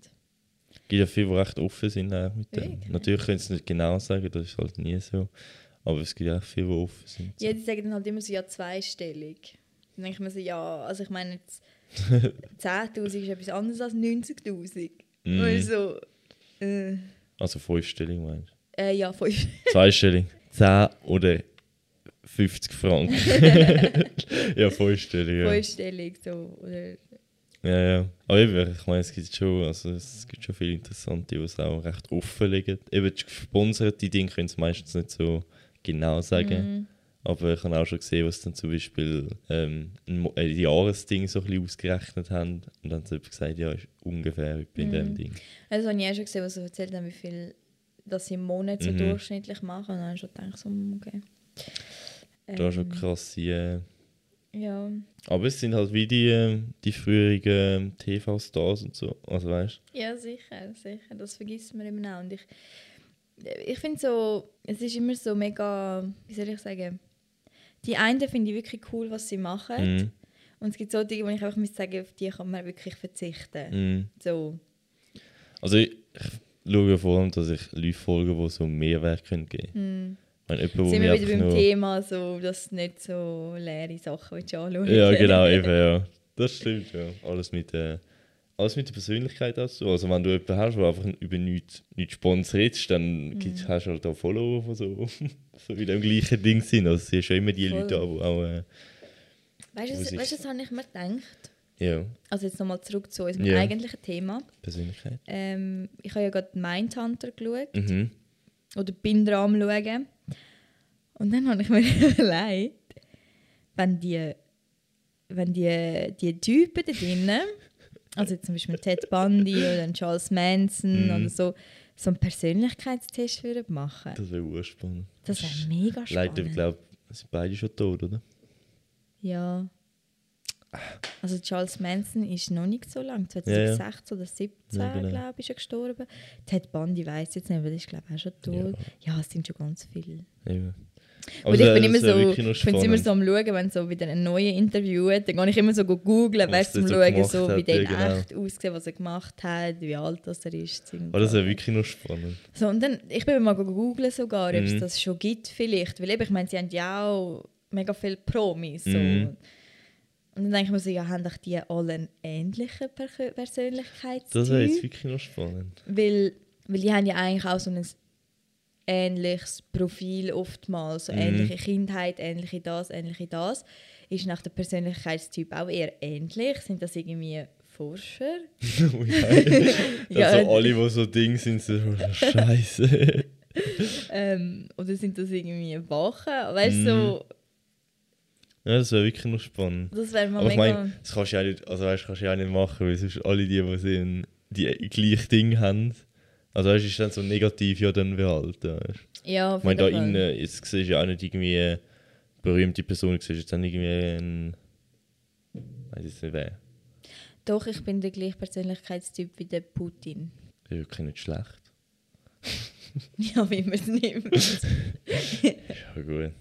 [SPEAKER 1] Es gibt ja viele, die recht offen sind mit dem.
[SPEAKER 2] Wirklich?
[SPEAKER 1] Natürlich können sie es nicht genau sagen, das ist halt nie so. Aber es gibt auch viele, die offen sind.
[SPEAKER 2] Ja, die sagen dann halt immer so, ja, zweistellig. Dann denke ich mir so, ja, also ich meine jetzt, 10'000 ist etwas anderes als 90'000.
[SPEAKER 1] Mhm.
[SPEAKER 2] Also, Äh,
[SPEAKER 1] Also fünfstellig meinst du?
[SPEAKER 2] äh, ja, fünf.
[SPEAKER 1] Zweistellig. 10 oder 50 Franken. ja, fünfstellig. Ja.
[SPEAKER 2] Fünfstellig so. Oder,
[SPEAKER 1] ja, ja. Aber eben, ich meine, es gibt schon, also es gibt schon viele interessante, die es auch recht offen liegen. Eben die gesponserte Dinge können es meistens nicht so genau sagen.
[SPEAKER 2] Mhm.
[SPEAKER 1] Aber ich habe auch schon gesehen, was dann zum Beispiel ähm, ein, ein Jahresding so ein bisschen ausgerechnet haben. Und dann hat sie gesagt, ja, ist ungefähr etwa in dem
[SPEAKER 2] Mhm.
[SPEAKER 1] Ding.
[SPEAKER 2] Also habe ich auch schon gesehen, was sie erzählt haben, wie viel das sie im Monat so
[SPEAKER 1] Mhm.
[SPEAKER 2] durchschnittlich machen. Und dann habe ich schon gedacht, so, hm, okay.
[SPEAKER 1] Da ist schon
[SPEAKER 2] Ähm,
[SPEAKER 1] krasse. Äh,
[SPEAKER 2] Ja,
[SPEAKER 1] aber es sind halt wie die, die früheren ähm, TV-Stars und so. Also weißt
[SPEAKER 2] ja, sicher, sicher. Das vergisst man immer auch. Und ich, ich finde so, es ist immer so mega, wie soll ich sagen, die einen finde ich wirklich cool, was sie machen.
[SPEAKER 1] Mhm.
[SPEAKER 2] Und es gibt so Dinge, wo ich einfach muss sagen, auf die kann man wirklich verzichten.
[SPEAKER 1] Mhm.
[SPEAKER 2] So,
[SPEAKER 1] Also ich, ich schaue ja vor allem, dass ich Leute folge, die so Mehrwert geben können. Wenn jemand,
[SPEAKER 2] sind wir wieder beim
[SPEAKER 1] nur...
[SPEAKER 2] Thema, so, dass du nicht so leere Sachen anschauen
[SPEAKER 1] Ja, genau, eben, ja. Das stimmt, ja. Alles mit, äh, alles mit der Persönlichkeit dazu. Also wenn du jemanden hast, der einfach über nichts, nichts sponsert, dann
[SPEAKER 2] Mhm.
[SPEAKER 1] gibt's, hast du halt auch Follower, die so, so in dem gleichen Ding sind. Also es sind schon immer die
[SPEAKER 2] Voll.
[SPEAKER 1] Leute, die auch... Äh,
[SPEAKER 2] Weißt du, was- du, das habe ich mir gedacht?
[SPEAKER 1] ja,
[SPEAKER 2] Also jetzt nochmal zurück zu unserem
[SPEAKER 1] Ja.
[SPEAKER 2] eigentlichen Thema.
[SPEAKER 1] Persönlichkeit.
[SPEAKER 2] Ähm, ich habe ja gerade Mindhunter geschaut.
[SPEAKER 1] Mhm.
[SPEAKER 2] Oder dran am schauen. Und dann habe ich mir überlegt, wenn die, wenn die, die Typen da drinnen, also zum Beispiel Ted Bundy oder Charles Manson
[SPEAKER 1] Mhm.
[SPEAKER 2] oder so, so einen Persönlichkeitstest würden machen.
[SPEAKER 1] Das wäre urspannend.
[SPEAKER 2] Das wäre mega
[SPEAKER 1] Leider,
[SPEAKER 2] spannend.
[SPEAKER 1] ich glaube, sind beide schon tot, oder?
[SPEAKER 2] Ja. Also Charles Manson ist noch nicht so lang,
[SPEAKER 1] Ja, ja.
[SPEAKER 2] 2016 oder 2017,
[SPEAKER 1] Ja, genau.
[SPEAKER 2] glaube ich, ist er gestorben. Ted Bundy weiß jetzt nicht, weil ist glaube ich auch schon tot. Ja. es sind schon ganz viele.
[SPEAKER 1] Eben.
[SPEAKER 2] Und ich bin immer so, ich finde es immer so am Schauen, wenn so wieder ein neues Interview hat, dann gehe ich immer so googeln, weißt zum Schauen, so, wie der
[SPEAKER 1] ja, genau.
[SPEAKER 2] echt aussieht, was er gemacht hat, wie alt das er ist.
[SPEAKER 1] Aber das wäre wirklich noch spannend.
[SPEAKER 2] So, und dann, ich bin mal googeln sogar, ob es
[SPEAKER 1] Mhm.
[SPEAKER 2] das schon gibt vielleicht. Weil eben, ich meine, sie haben ja auch mega viele Promis. So.
[SPEAKER 1] Mhm.
[SPEAKER 2] Und dann denke ich mir so, ja, haben doch die alle einen ähnlichen per Persönlichkeitstyp?
[SPEAKER 1] Das wäre jetzt wirklich noch spannend.
[SPEAKER 2] weil, weil die haben ja eigentlich auch so ein ähnliches Profil oftmals. So
[SPEAKER 1] Mhm.
[SPEAKER 2] ähnliche Kindheit, ähnliche das, ähnliche das. Ist nach der Persönlichkeitstyp auch eher ähnlich? Sind das irgendwie Forscher?
[SPEAKER 1] Oh ja. Also alle, die so Ding sind, so Scheiße.
[SPEAKER 2] ähm, oder sind das irgendwie Wachen? Weißt du, so,
[SPEAKER 1] ja, das wäre wirklich noch spannend.
[SPEAKER 2] das wäre mal
[SPEAKER 1] Aber ich
[SPEAKER 2] mega...
[SPEAKER 1] meine, das kannst du ja nicht, also weißt, kannst du ja auch nicht machen, weil sonst alle die, die sind, die gleiche Ding haben. Also weißt, ist dann so negativ ja dann behalten. Weißt.
[SPEAKER 2] ja,
[SPEAKER 1] Ich meine, da
[SPEAKER 2] Fall.
[SPEAKER 1] innen, jetzt siehst du ja auch nicht irgendwie eine berühmte Person, du siehst jetzt nicht irgendwie einen, weiß jetzt nicht wer.
[SPEAKER 2] Doch, ich bin der gleiche Persönlichkeitstyp wie der Putin.
[SPEAKER 1] Das ist wirklich nicht schlecht.
[SPEAKER 2] Ja, wie man es nimmt.
[SPEAKER 1] Ja gut.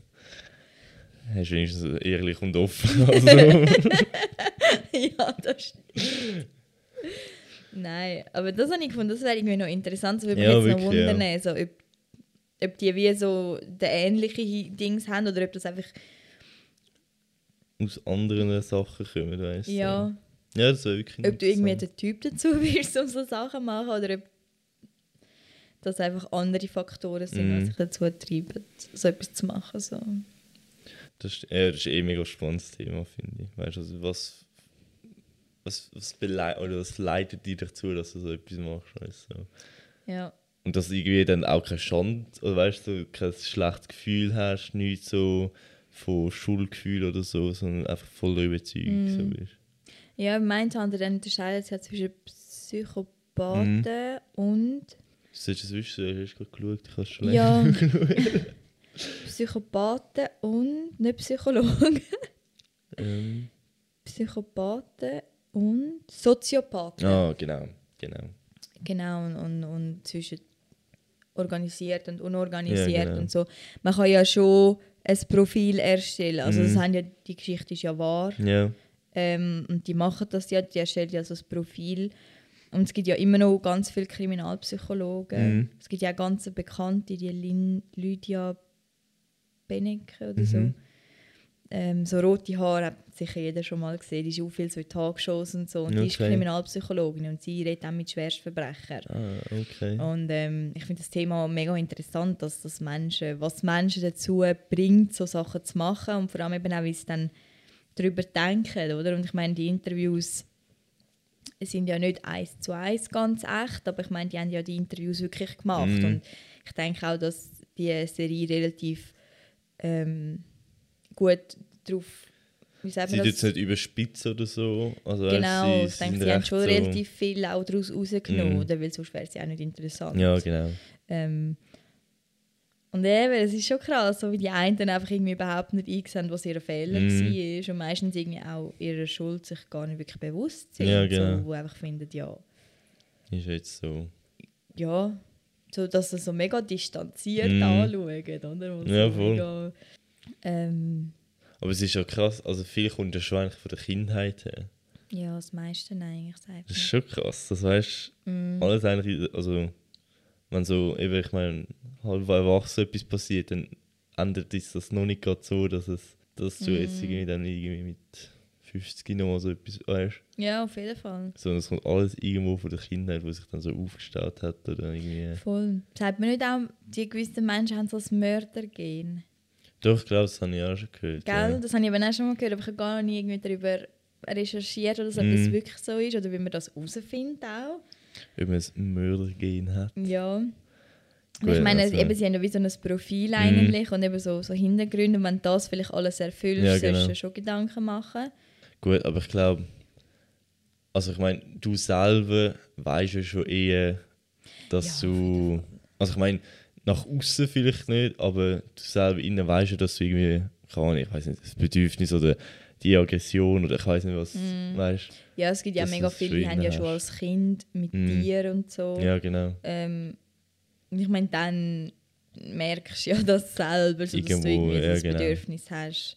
[SPEAKER 1] Er ist wenigstens ehrlich und offen. Also.
[SPEAKER 2] ja, das stimmt. Nein, aber das habe ich gefunden, das wäre irgendwie noch interessant. So würde mich
[SPEAKER 1] Ja,
[SPEAKER 2] jetzt noch
[SPEAKER 1] wirklich, ja.
[SPEAKER 2] wundern, so, ob, ob die wie so den ähnlichen Dings haben oder ob das einfach.
[SPEAKER 1] Aus anderen Sachen kommen, weißt du.
[SPEAKER 2] Ja,
[SPEAKER 1] Ja, das wäre wirklich
[SPEAKER 2] ob du irgendwie der Typ dazu wirst, um so Sachen zu machen oder ob das einfach andere Faktoren sind,
[SPEAKER 1] Mhm.
[SPEAKER 2] die sich dazu treiben, so etwas zu machen. So.
[SPEAKER 1] Das ist, ja, das ist eh ein mega spannendes Thema, finde ich. Weißt du, also was, was, was, oder was leitet dich dazu, dass du so etwas machst? Weißt du?
[SPEAKER 2] Ja.
[SPEAKER 1] Und dass du irgendwie dann auch kein Schand oder weißt du, kein schlechtes Gefühl hast, nicht so von Schuldgefühl oder so, sondern einfach voll überzeugt so bist.
[SPEAKER 2] Ja, Mindhunter dann unterscheidet sich ja zwischen Psychopathen
[SPEAKER 1] Mhm.
[SPEAKER 2] und
[SPEAKER 1] Sollst du es wissen? Du hast gerade geschaut, ich habe schon
[SPEAKER 2] ja,
[SPEAKER 1] länger geschaut.
[SPEAKER 2] Psychopathen und nicht Psychologen.
[SPEAKER 1] ähm,
[SPEAKER 2] Psychopathen und Soziopathen.
[SPEAKER 1] Ah, genau, genau.
[SPEAKER 2] Genau, und, und, und zwischen organisiert und unorganisiert
[SPEAKER 1] Ja, genau.
[SPEAKER 2] und so. Man kann ja schon ein Profil erstellen. Also das
[SPEAKER 1] Mhm.
[SPEAKER 2] haben ja, die Geschichte ist ja wahr.
[SPEAKER 1] Ja,
[SPEAKER 2] Ähm, und die machen das ja, die erstellen ja so ein Profil. Und es gibt ja immer noch ganz viele Kriminalpsychologen.
[SPEAKER 1] Mhm.
[SPEAKER 2] Es gibt ja ganz bekannte, die Lin Lydia Benecke oder so.
[SPEAKER 1] Mhm.
[SPEAKER 2] ähm, so rote Haare, hat sicher jeder schon mal gesehen, die ist auch viel so in Tagesshows und so. Und die ist
[SPEAKER 1] Okay.
[SPEAKER 2] Kriminalpsychologin und sie redet auch mit Schwerstverbrechern.
[SPEAKER 1] Ah, okay.
[SPEAKER 2] Und ähm, ich finde das Thema mega interessant, dass das Menschen, was Menschen dazu bringt, so Sachen zu machen und vor allem eben auch, wie sie dann darüber denken, oder? Und ich meine, die Interviews sind ja nicht eins zu eins ganz echt, aber ich meine, die haben ja die Interviews wirklich gemacht
[SPEAKER 1] Mhm.
[SPEAKER 2] und ich denke auch, dass die Serie relativ ähm, gut darauf, wie sagt
[SPEAKER 1] Sie
[SPEAKER 2] man das?
[SPEAKER 1] jetzt nicht überspitzt oder so. Also
[SPEAKER 2] Genau,
[SPEAKER 1] sie,
[SPEAKER 2] ich denke,
[SPEAKER 1] sind
[SPEAKER 2] sie haben schon
[SPEAKER 1] so,
[SPEAKER 2] relativ viel auch daraus rausgenommen, oder? weil sonst wäre es ja auch nicht interessant.
[SPEAKER 1] Ja, genau.
[SPEAKER 2] Ähm, und eben, es ist schon krass, so wie die einen dann einfach irgendwie überhaupt nicht einsehen, was ihr Fehler
[SPEAKER 1] Mhm.
[SPEAKER 2] war und meistens irgendwie auch ihrer Schuld sich gar nicht wirklich bewusst sind.
[SPEAKER 1] Ja, genau.
[SPEAKER 2] so, wo einfach finden, ja,
[SPEAKER 1] Ist jetzt so.
[SPEAKER 2] ja, so, dass sie so mega distanziert
[SPEAKER 1] Mhm.
[SPEAKER 2] anschauen, oder? Wo
[SPEAKER 1] Ja, voll.
[SPEAKER 2] Mega, ähm,
[SPEAKER 1] Aber es ist ja krass, also viel kommt ja schon eigentlich von der Kindheit her.
[SPEAKER 2] ja, das meiste eigentlich, sagt
[SPEAKER 1] Das ist schon krass. Das weißt
[SPEAKER 2] Mhm.
[SPEAKER 1] alles eigentlich, also wenn so, eben, ich meine, halb erwachsen etwas passiert, dann ändert sich das noch nicht gerade so, dass es, dass du jetzt
[SPEAKER 2] Mhm.
[SPEAKER 1] irgendwie dann irgendwie mit 50 noch mal so etwas weißt.
[SPEAKER 2] Ja, auf jeden Fall.
[SPEAKER 1] Sondern es kommt alles irgendwo von der Kindheit, wo sich dann so aufgestaut hat oder irgendwie.
[SPEAKER 2] Voll. Sagt man nicht auch, die gewissen Menschen haben so ein Mördergehen?
[SPEAKER 1] Doch, ich glaube, das habe ich auch schon gehört.
[SPEAKER 2] Gell?
[SPEAKER 1] Ja.
[SPEAKER 2] Das habe ich eben auch schon mal gehört, aber ich habe gar nie irgendwie darüber recherchiert oder so, ob das
[SPEAKER 1] Mhm.
[SPEAKER 2] wirklich so ist oder wie man das herausfindet auch.
[SPEAKER 1] Ob man ein Mördergehen hat.
[SPEAKER 2] Ja.
[SPEAKER 1] Gut,
[SPEAKER 2] ich meine,
[SPEAKER 1] also-
[SPEAKER 2] eben, sie haben ja wie so ein Profil eigentlich und eben so, so Hintergründe. Und wenn du das vielleicht alles erfüllst,
[SPEAKER 1] Ja,
[SPEAKER 2] solltest du
[SPEAKER 1] genau.
[SPEAKER 2] schon Gedanken machen.
[SPEAKER 1] Gut, aber ich glaube, also ich meine, du selber weißt ja schon eher, dass
[SPEAKER 2] Ja,
[SPEAKER 1] du, also ich meine, nach außen vielleicht nicht, aber du selber innen weißt ja, dass du irgendwie, Ahnung, ich weiß nicht, das Bedürfnis oder die Aggression oder ich weiß nicht was,
[SPEAKER 2] Mhm.
[SPEAKER 1] weißt
[SPEAKER 2] Ja, es gibt ja mega viele, die haben ja schon als Kind mit
[SPEAKER 1] Mhm.
[SPEAKER 2] dir und so.
[SPEAKER 1] Ja, genau.
[SPEAKER 2] Ähm, und ich meine, dann merkst du ja das selber, so, dass du
[SPEAKER 1] Irgendwo,
[SPEAKER 2] irgendwie
[SPEAKER 1] ja,
[SPEAKER 2] das
[SPEAKER 1] genau.
[SPEAKER 2] Bedürfnis hast.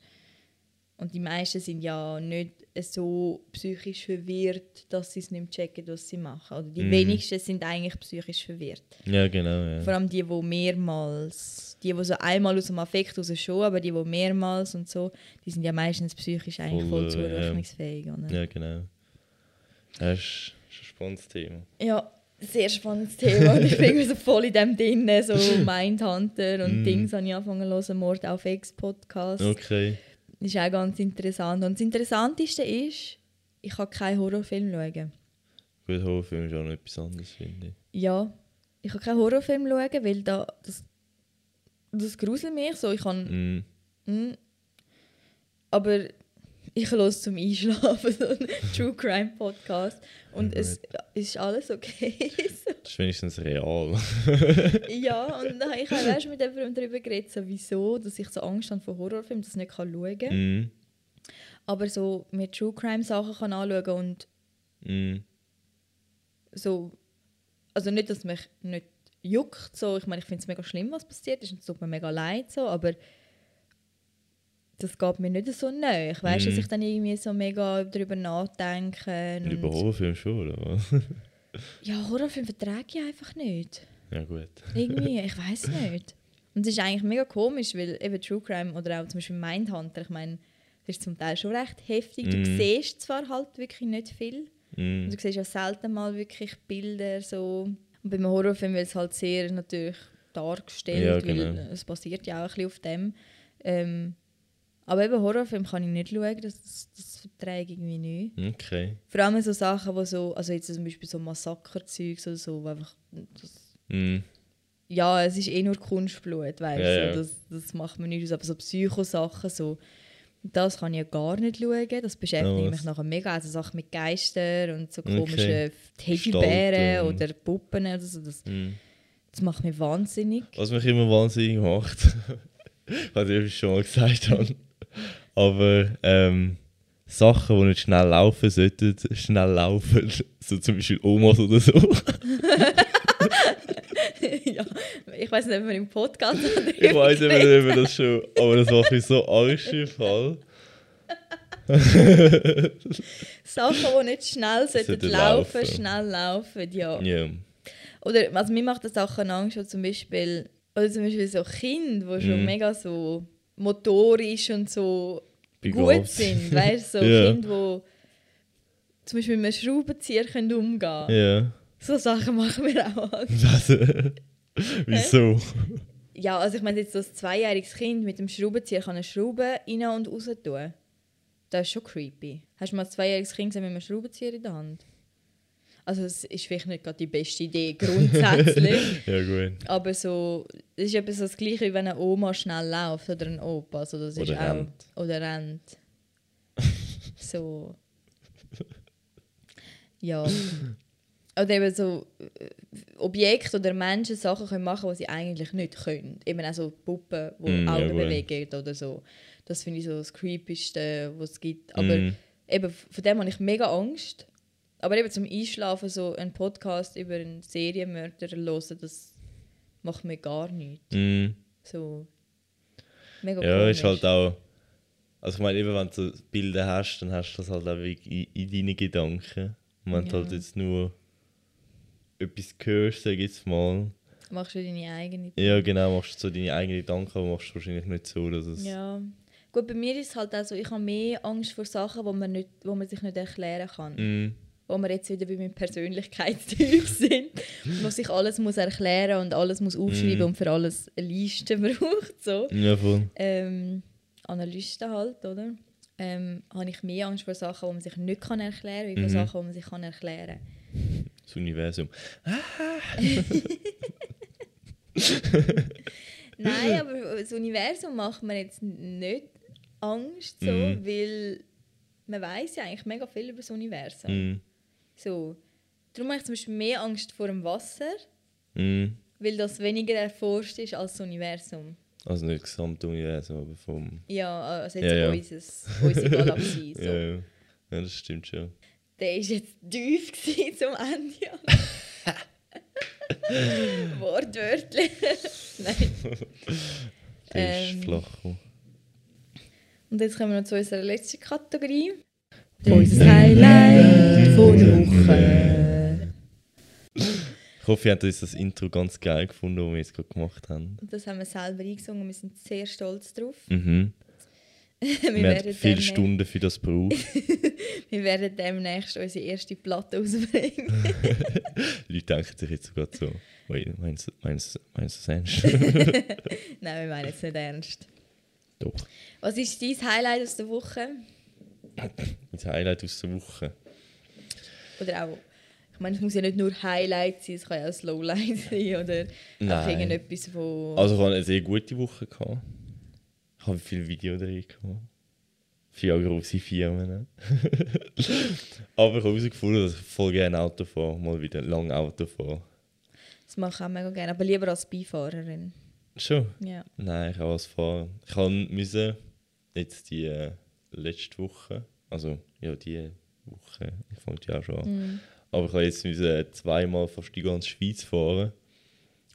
[SPEAKER 2] Und die meisten sind ja nicht so psychisch verwirrt, dass sie es nicht checken, was sie machen. Oder die
[SPEAKER 1] Mhm.
[SPEAKER 2] wenigsten sind eigentlich psychisch verwirrt.
[SPEAKER 1] Ja, genau, ja.
[SPEAKER 2] Vor allem die, die mehrmals, die, die so einmal aus dem Affekt raus schon, aber die, die mehrmals und so, die sind ja meistens psychisch eigentlich voll,
[SPEAKER 1] Voll, äh,
[SPEAKER 2] zurechnungsfähig. oder?
[SPEAKER 1] Ja, genau. Das ist, ein spannendes Thema.
[SPEAKER 2] Ja, sehr spannendes Thema. Ich bin so voll in dem drin, so Mindhunter und
[SPEAKER 1] Mm.
[SPEAKER 2] Dings habe ich angefangen zu hören, Mord auf Ex-Podcast.
[SPEAKER 1] Okay.
[SPEAKER 2] Das ist auch ganz interessant. Und das Interessanteste ist, ich kann keinen Horrorfilm schauen.
[SPEAKER 1] Gut, Horrorfilm ist auch noch etwas anderes, finde ich.
[SPEAKER 2] Ja, ich kann keinen Horrorfilm schauen, weil da, das, das gruselt mich so. Ich kann,
[SPEAKER 1] Mm.
[SPEAKER 2] mm, aber ich höre zum Einschlafen so einen True Crime Podcast und
[SPEAKER 1] Ja,
[SPEAKER 2] es ist alles okay. so.
[SPEAKER 1] Das ist wenigstens real.
[SPEAKER 2] Ja, und dann habe ich auch erst mit jemandem darüber geredet, so, wieso, dass ich so Angst habe vor Horrorfilmen, dass ich nicht schauen kann.
[SPEAKER 1] mm.
[SPEAKER 2] Aber so mir True Crime Sachen kann anschauen und
[SPEAKER 1] Mm.
[SPEAKER 2] so, also nicht, dass mich nicht juckt, so, ich meine, ich finde es mega schlimm, was passiert ist und es tut mir mega leid, so, aber das geht mir nicht so nahe. Ich weiß, dass
[SPEAKER 1] Mhm.
[SPEAKER 2] ich dann irgendwie so mega darüber nachdenke.
[SPEAKER 1] Und über Horrorfilm schon, oder was?
[SPEAKER 2] ja, Horrorfilme vertrage ich einfach nicht.
[SPEAKER 1] ja, gut.
[SPEAKER 2] Irgendwie, ich weiß nicht. Und es ist eigentlich mega komisch, weil eben True Crime oder auch zum Beispiel Mindhunter, ich meine, das ist zum Teil schon recht heftig. Du
[SPEAKER 1] Mhm.
[SPEAKER 2] siehst zwar halt wirklich nicht viel.
[SPEAKER 1] Mm.
[SPEAKER 2] Und du siehst ja selten mal wirklich Bilder so. Und beim Horrorfilm wird es halt sehr natürlich dargestellt,
[SPEAKER 1] Ja,
[SPEAKER 2] weil
[SPEAKER 1] genau.
[SPEAKER 2] es basiert ja auch ein bisschen auf dem. Ähm, aber eben Horrorfilm kann ich nicht schauen, das, das, das verträge ich irgendwie nicht.
[SPEAKER 1] Okay.
[SPEAKER 2] Vor allem so Sachen, wo so, also jetzt zum Beispiel so Massakerzeugs oder so, wo einfach, das,
[SPEAKER 1] Mm.
[SPEAKER 2] ja, es ist eh nur Kunstblut, weißt du,
[SPEAKER 1] Ja,
[SPEAKER 2] das, das macht man nicht aus, aber so Psychosachen, so, das kann ich ja gar nicht schauen, das beschäftigt
[SPEAKER 1] Ja,
[SPEAKER 2] mich nachher mega, also Sachen mit Geistern und so
[SPEAKER 1] Okay.
[SPEAKER 2] komischen Teddybären
[SPEAKER 1] Gestalten.
[SPEAKER 2] oder Puppen oder so, das,
[SPEAKER 1] Mm.
[SPEAKER 2] das macht mich wahnsinnig.
[SPEAKER 1] Was mich immer wahnsinnig macht, was ich schon mal gesagt habe, aber ähm, Sachen, die nicht schnell laufen sollten, schnell laufen. So zum Beispiel Omas oder so.
[SPEAKER 2] ja, ich weiß nicht, ob wir im Podcast
[SPEAKER 1] Ich weiß nicht, ob wir das schon, aber das macht mich so Angst im Fall.
[SPEAKER 2] Sachen, die nicht schnell sollten laufen,
[SPEAKER 1] laufen.
[SPEAKER 2] schnell laufen, ja.
[SPEAKER 1] Ja.
[SPEAKER 2] Oder also mir macht das Sachen Angst, zum Beispiel, oder zum Beispiel so Kinder, die schon
[SPEAKER 1] Mhm.
[SPEAKER 2] mega so motorisch und so
[SPEAKER 1] begabt.
[SPEAKER 2] gut sind. Weißt du, so
[SPEAKER 1] Ja.
[SPEAKER 2] Kinder, die zum Beispiel mit einem Schraubenzieher können umgehen können.
[SPEAKER 1] Ja.
[SPEAKER 2] So Sachen machen wir auch.
[SPEAKER 1] Was? Wieso?
[SPEAKER 2] Ja, also ich meine jetzt so ein zweijähriges Kind mit dem Schraubenzieher kann eine Schraube rein und raus tun. Das ist schon creepy. Hast du mal ein zweijähriges Kind gesehen mit einem Schraubenzieher in der Hand? Also es ist vielleicht nicht gerade die beste Idee grundsätzlich,
[SPEAKER 1] Ja, gut.
[SPEAKER 2] aber so, das ist etwas so das Gleiche, wie wenn eine Oma schnell läuft oder ein Opa. Also das ist
[SPEAKER 1] Oder
[SPEAKER 2] auch,
[SPEAKER 1] rennt.
[SPEAKER 2] Oder rennt. so. Ja. Oder eben so äh, Objekte oder Menschen Sachen können machen, die sie eigentlich nicht können. Eben auch so Puppen, die
[SPEAKER 1] Mm, ja,
[SPEAKER 2] Augen
[SPEAKER 1] gut.
[SPEAKER 2] bewegen oder so. Das finde ich so das Creepigste, was es gibt. Aber
[SPEAKER 1] Mm.
[SPEAKER 2] eben, von dem habe ich mega Angst. Aber eben zum Einschlafen so einen Podcast über einen Serienmörder hören, das macht mir gar nichts.
[SPEAKER 1] Mm.
[SPEAKER 2] So mega
[SPEAKER 1] Ja,
[SPEAKER 2] komisch.
[SPEAKER 1] ist halt auch. Also ich meine, eben wenn du Bilder hast, dann hast du das halt auch in, in deinen Gedanken. Und wenn du
[SPEAKER 2] Ja.
[SPEAKER 1] halt jetzt nur etwas hörst, sag ich jetzt mal.
[SPEAKER 2] Machst du deine eigene
[SPEAKER 1] Ja, genau, machst du so deine eigenen Gedanken, aber machst du wahrscheinlich nicht so, dass es.
[SPEAKER 2] Ja. Gut, bei mir ist es halt auch so, ich habe mehr Angst vor Sachen, wo man, nicht, wo man sich nicht erklären kann.
[SPEAKER 1] Mm.
[SPEAKER 2] Wo wir jetzt wieder bei meinem Persönlichkeitstyp sind, wo sich alles muss erklären und alles muss aufschreiben
[SPEAKER 1] Mhm.
[SPEAKER 2] und für alles eine Liste braucht. So.
[SPEAKER 1] Ja, voll.
[SPEAKER 2] Ähm, Analysten halt, oder? Ähm, habe ich mehr Angst vor Sachen, die man sich nicht kann erklären kann, wie vor
[SPEAKER 1] Mhm.
[SPEAKER 2] Sachen, die man sich kann erklären
[SPEAKER 1] Das Universum.
[SPEAKER 2] Nein, aber das Universum macht mir jetzt nicht Angst, so,
[SPEAKER 1] Mhm.
[SPEAKER 2] weil man weiß ja eigentlich mega viel über das Universum.
[SPEAKER 1] Mm.
[SPEAKER 2] So. Darum habe ich zum Beispiel mehr Angst vor dem Wasser,
[SPEAKER 1] Mm.
[SPEAKER 2] weil das weniger erforscht ist als das Universum.
[SPEAKER 1] Also nicht das gesamte Universum, aber vom.
[SPEAKER 2] Ja, also jetzt
[SPEAKER 1] Ja, ja.
[SPEAKER 2] Unseres, unsere Galaxie. So.
[SPEAKER 1] Ja, ja. ja, das stimmt schon.
[SPEAKER 2] Der war jetzt tief zum Ende. Wortwörtlich. Nein.
[SPEAKER 1] Der
[SPEAKER 2] Ähm.
[SPEAKER 1] ist flach. gekommen.
[SPEAKER 2] Und jetzt kommen wir noch zu unserer letzten Kategorie. Unser Highlight von Woche.
[SPEAKER 1] Ich hoffe, ihr habt uns das Intro ganz geil gefunden, das wir jetzt gerade gemacht haben.
[SPEAKER 2] Das haben wir selber eingesungen und wir sind sehr stolz drauf.
[SPEAKER 1] Mhm.
[SPEAKER 2] wir,
[SPEAKER 1] Wir, haben
[SPEAKER 2] werden
[SPEAKER 1] viele
[SPEAKER 2] demnächst-
[SPEAKER 1] Stunden für das gebraucht.
[SPEAKER 2] wir werden demnächst unsere erste Platte rausbringen.
[SPEAKER 1] Die Leute denken sich jetzt sogar so, wait, meinst du meinst, meinst du das ernst?
[SPEAKER 2] Nein, wir meinen es nicht ernst.
[SPEAKER 1] Doch.
[SPEAKER 2] Was ist dein Highlight aus der Woche?
[SPEAKER 1] Das Highlight aus der Woche.
[SPEAKER 2] Oder auch, ich meine, es muss ja nicht nur Highlight sein, es kann ja auch ein Lowlight sein oder einfach irgendetwas, wo...
[SPEAKER 1] Also ich hatte eine sehr gute Woche. Gehabt. Ich habe viele Videos drin gehabt. Vier große Firmen. Aber ich habe herausgefunden, dass ich voll gerne Auto fahre. Mal wieder lang Auto fahre.
[SPEAKER 2] das mache ich auch mega gerne, aber lieber als Beifahrerin.
[SPEAKER 1] Schon?
[SPEAKER 2] Ja.
[SPEAKER 1] Nein, ich habe als Fahrer. Ich musste jetzt die äh, letzte Woche, also ja, die Woche, ich fange ja schon an.
[SPEAKER 2] Mhm.
[SPEAKER 1] Aber ich habe jetzt müssen zweimal fast die ganze Schweiz fahren.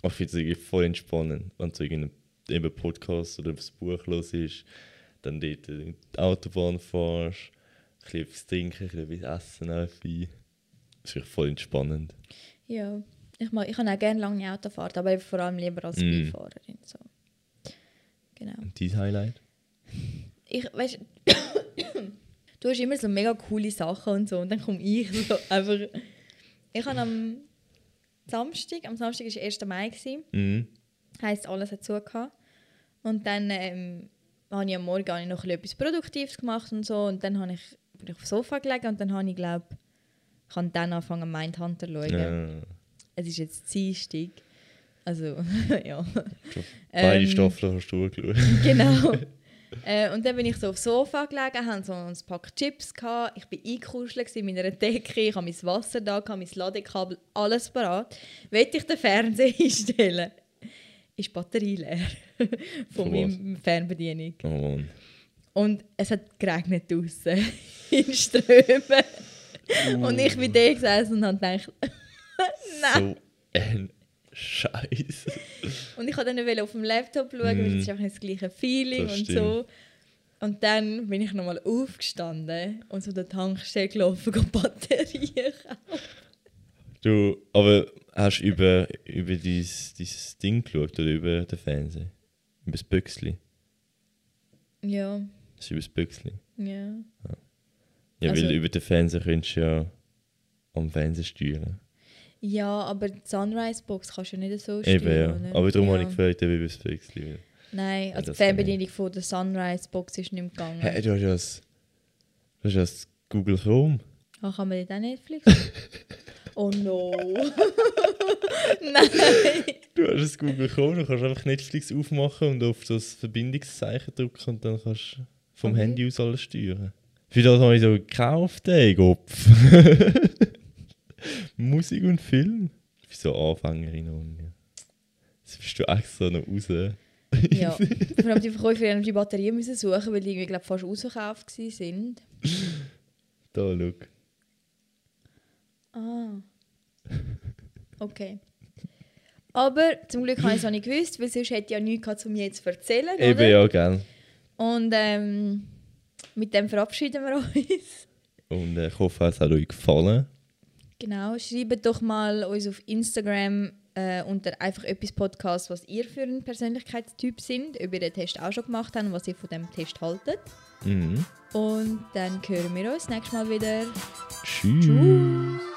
[SPEAKER 1] Aber ich finde es voll entspannend, wenn du irgendeinen eben Podcast oder das Buch los ist, dann dort die Autobahn fährst, ein bisschen etwas trinken, ein bisschen etwas essen. Das ist voll entspannend.
[SPEAKER 2] Ja. Ich, mag, ich kann auch gerne lange Autofahrt, aber vor allem lieber als
[SPEAKER 1] Mm.
[SPEAKER 2] Beifahrerin. So. Genau.
[SPEAKER 1] Und dein Highlight?
[SPEAKER 2] Ich, weißt, du hast immer so mega coole Sachen und so und dann komme ich so einfach... Ich habe am Samstag, am Samstag war der 1. Mai, gewesen,
[SPEAKER 1] Mhm.
[SPEAKER 2] heisst alles hat zugehabt. Und dann ähm, habe ich am Morgen habe ich noch etwas Produktives gemacht und so und dann habe ich, bin ich auf dem Sofa gelegen und dann habe ich glaube ich habe dann angefangen Mindhunter zu schauen.
[SPEAKER 1] Ja.
[SPEAKER 2] Es ist jetzt Dienstag. Also, ja.
[SPEAKER 1] Beide
[SPEAKER 2] Ähm,
[SPEAKER 1] Staffeln hast du geschaut.
[SPEAKER 2] Genau. äh, und dann bin ich so aufs Sofa gelegen, hatte so ein Pack Chips, gehabt. ich war eingekuschelt in meiner Decke, ich hatte mein Wasser da, gehabt, mein Ladekabel, alles parat. Wollte ich den Fernseher einstellen, ist die Batterie leer von meiner Fernbedienung.
[SPEAKER 1] Oh Mann.
[SPEAKER 2] Und es hat geregnet draußen in Strömen. Und ich bin da gesessen und habe gedacht, nein.
[SPEAKER 1] So ein Scheiß.
[SPEAKER 2] Und ich wollte dann auf dem Laptop schauen, weil es ist einfach das gleiche Feeling
[SPEAKER 1] Das
[SPEAKER 2] und so. Und dann bin ich nochmal aufgestanden und so der Tankstelle gelaufen, um Batterien kaufen.
[SPEAKER 1] Du, aber hast du über, über dieses, dieses Ding geschaut oder über den Fernseher? Über das Büchsli?
[SPEAKER 2] Ja.
[SPEAKER 1] Das ist über das Büchsli.
[SPEAKER 2] Ja.
[SPEAKER 1] Ja,
[SPEAKER 2] Also-
[SPEAKER 1] weil über den Fernseher könntest du ja am Fernseher steuern.
[SPEAKER 2] Ja, aber die Sunrise-Box kannst du ja nicht so
[SPEAKER 1] Eben, ja. Aber darum
[SPEAKER 2] ja.
[SPEAKER 1] habe ich gefragt, über das Büchsli. weil-
[SPEAKER 2] Nein,
[SPEAKER 1] Ja,
[SPEAKER 2] also die
[SPEAKER 1] das kann
[SPEAKER 2] Fernbedienung von der Sunrise-Box ist nicht mehr gegangen.
[SPEAKER 1] Hey, du hast ja das, du hast ja das Google Chrome.
[SPEAKER 2] Ah, kann man nicht auch Netflix? oh no. Nein.
[SPEAKER 1] Du hast das Google Chrome, du kannst einfach Netflix aufmachen und auf das Verbindungszeichen drücken und dann kannst du vom
[SPEAKER 2] Okay.
[SPEAKER 1] Handy aus alles steuern. Für das habe ich so gekauft, ey, Kopf. Musik und Film. Für so Anfängerin und ja. Das bist du extra noch raus.
[SPEAKER 2] Ja, vor allem die Verkäufer haben die Batterien müssen suchen, weil die irgendwie glaub, fast ausverkauft waren.
[SPEAKER 1] Da, schau.
[SPEAKER 2] Ah. Okay. Aber zum Glück habe ich es auch nicht gewusst, weil sonst hätte ich ja nichts gehabt, um mir jetzt zu erzählen.
[SPEAKER 1] Eben
[SPEAKER 2] oder?
[SPEAKER 1] ja, gell.
[SPEAKER 2] Und ähm, mit dem verabschieden wir uns.
[SPEAKER 1] Und äh, ich hoffe, es hat euch gefallen.
[SPEAKER 2] Genau, schreibt doch mal uns auf Instagram äh, unter einfach etwas Podcast, was ihr für ein Persönlichkeitstyp sind, ob ihr den Test auch schon gemacht habt und was ihr von dem Test haltet.
[SPEAKER 1] Mhm.
[SPEAKER 2] Und dann hören wir uns nächstes Mal wieder.
[SPEAKER 1] Tschüss.
[SPEAKER 2] Tschüss.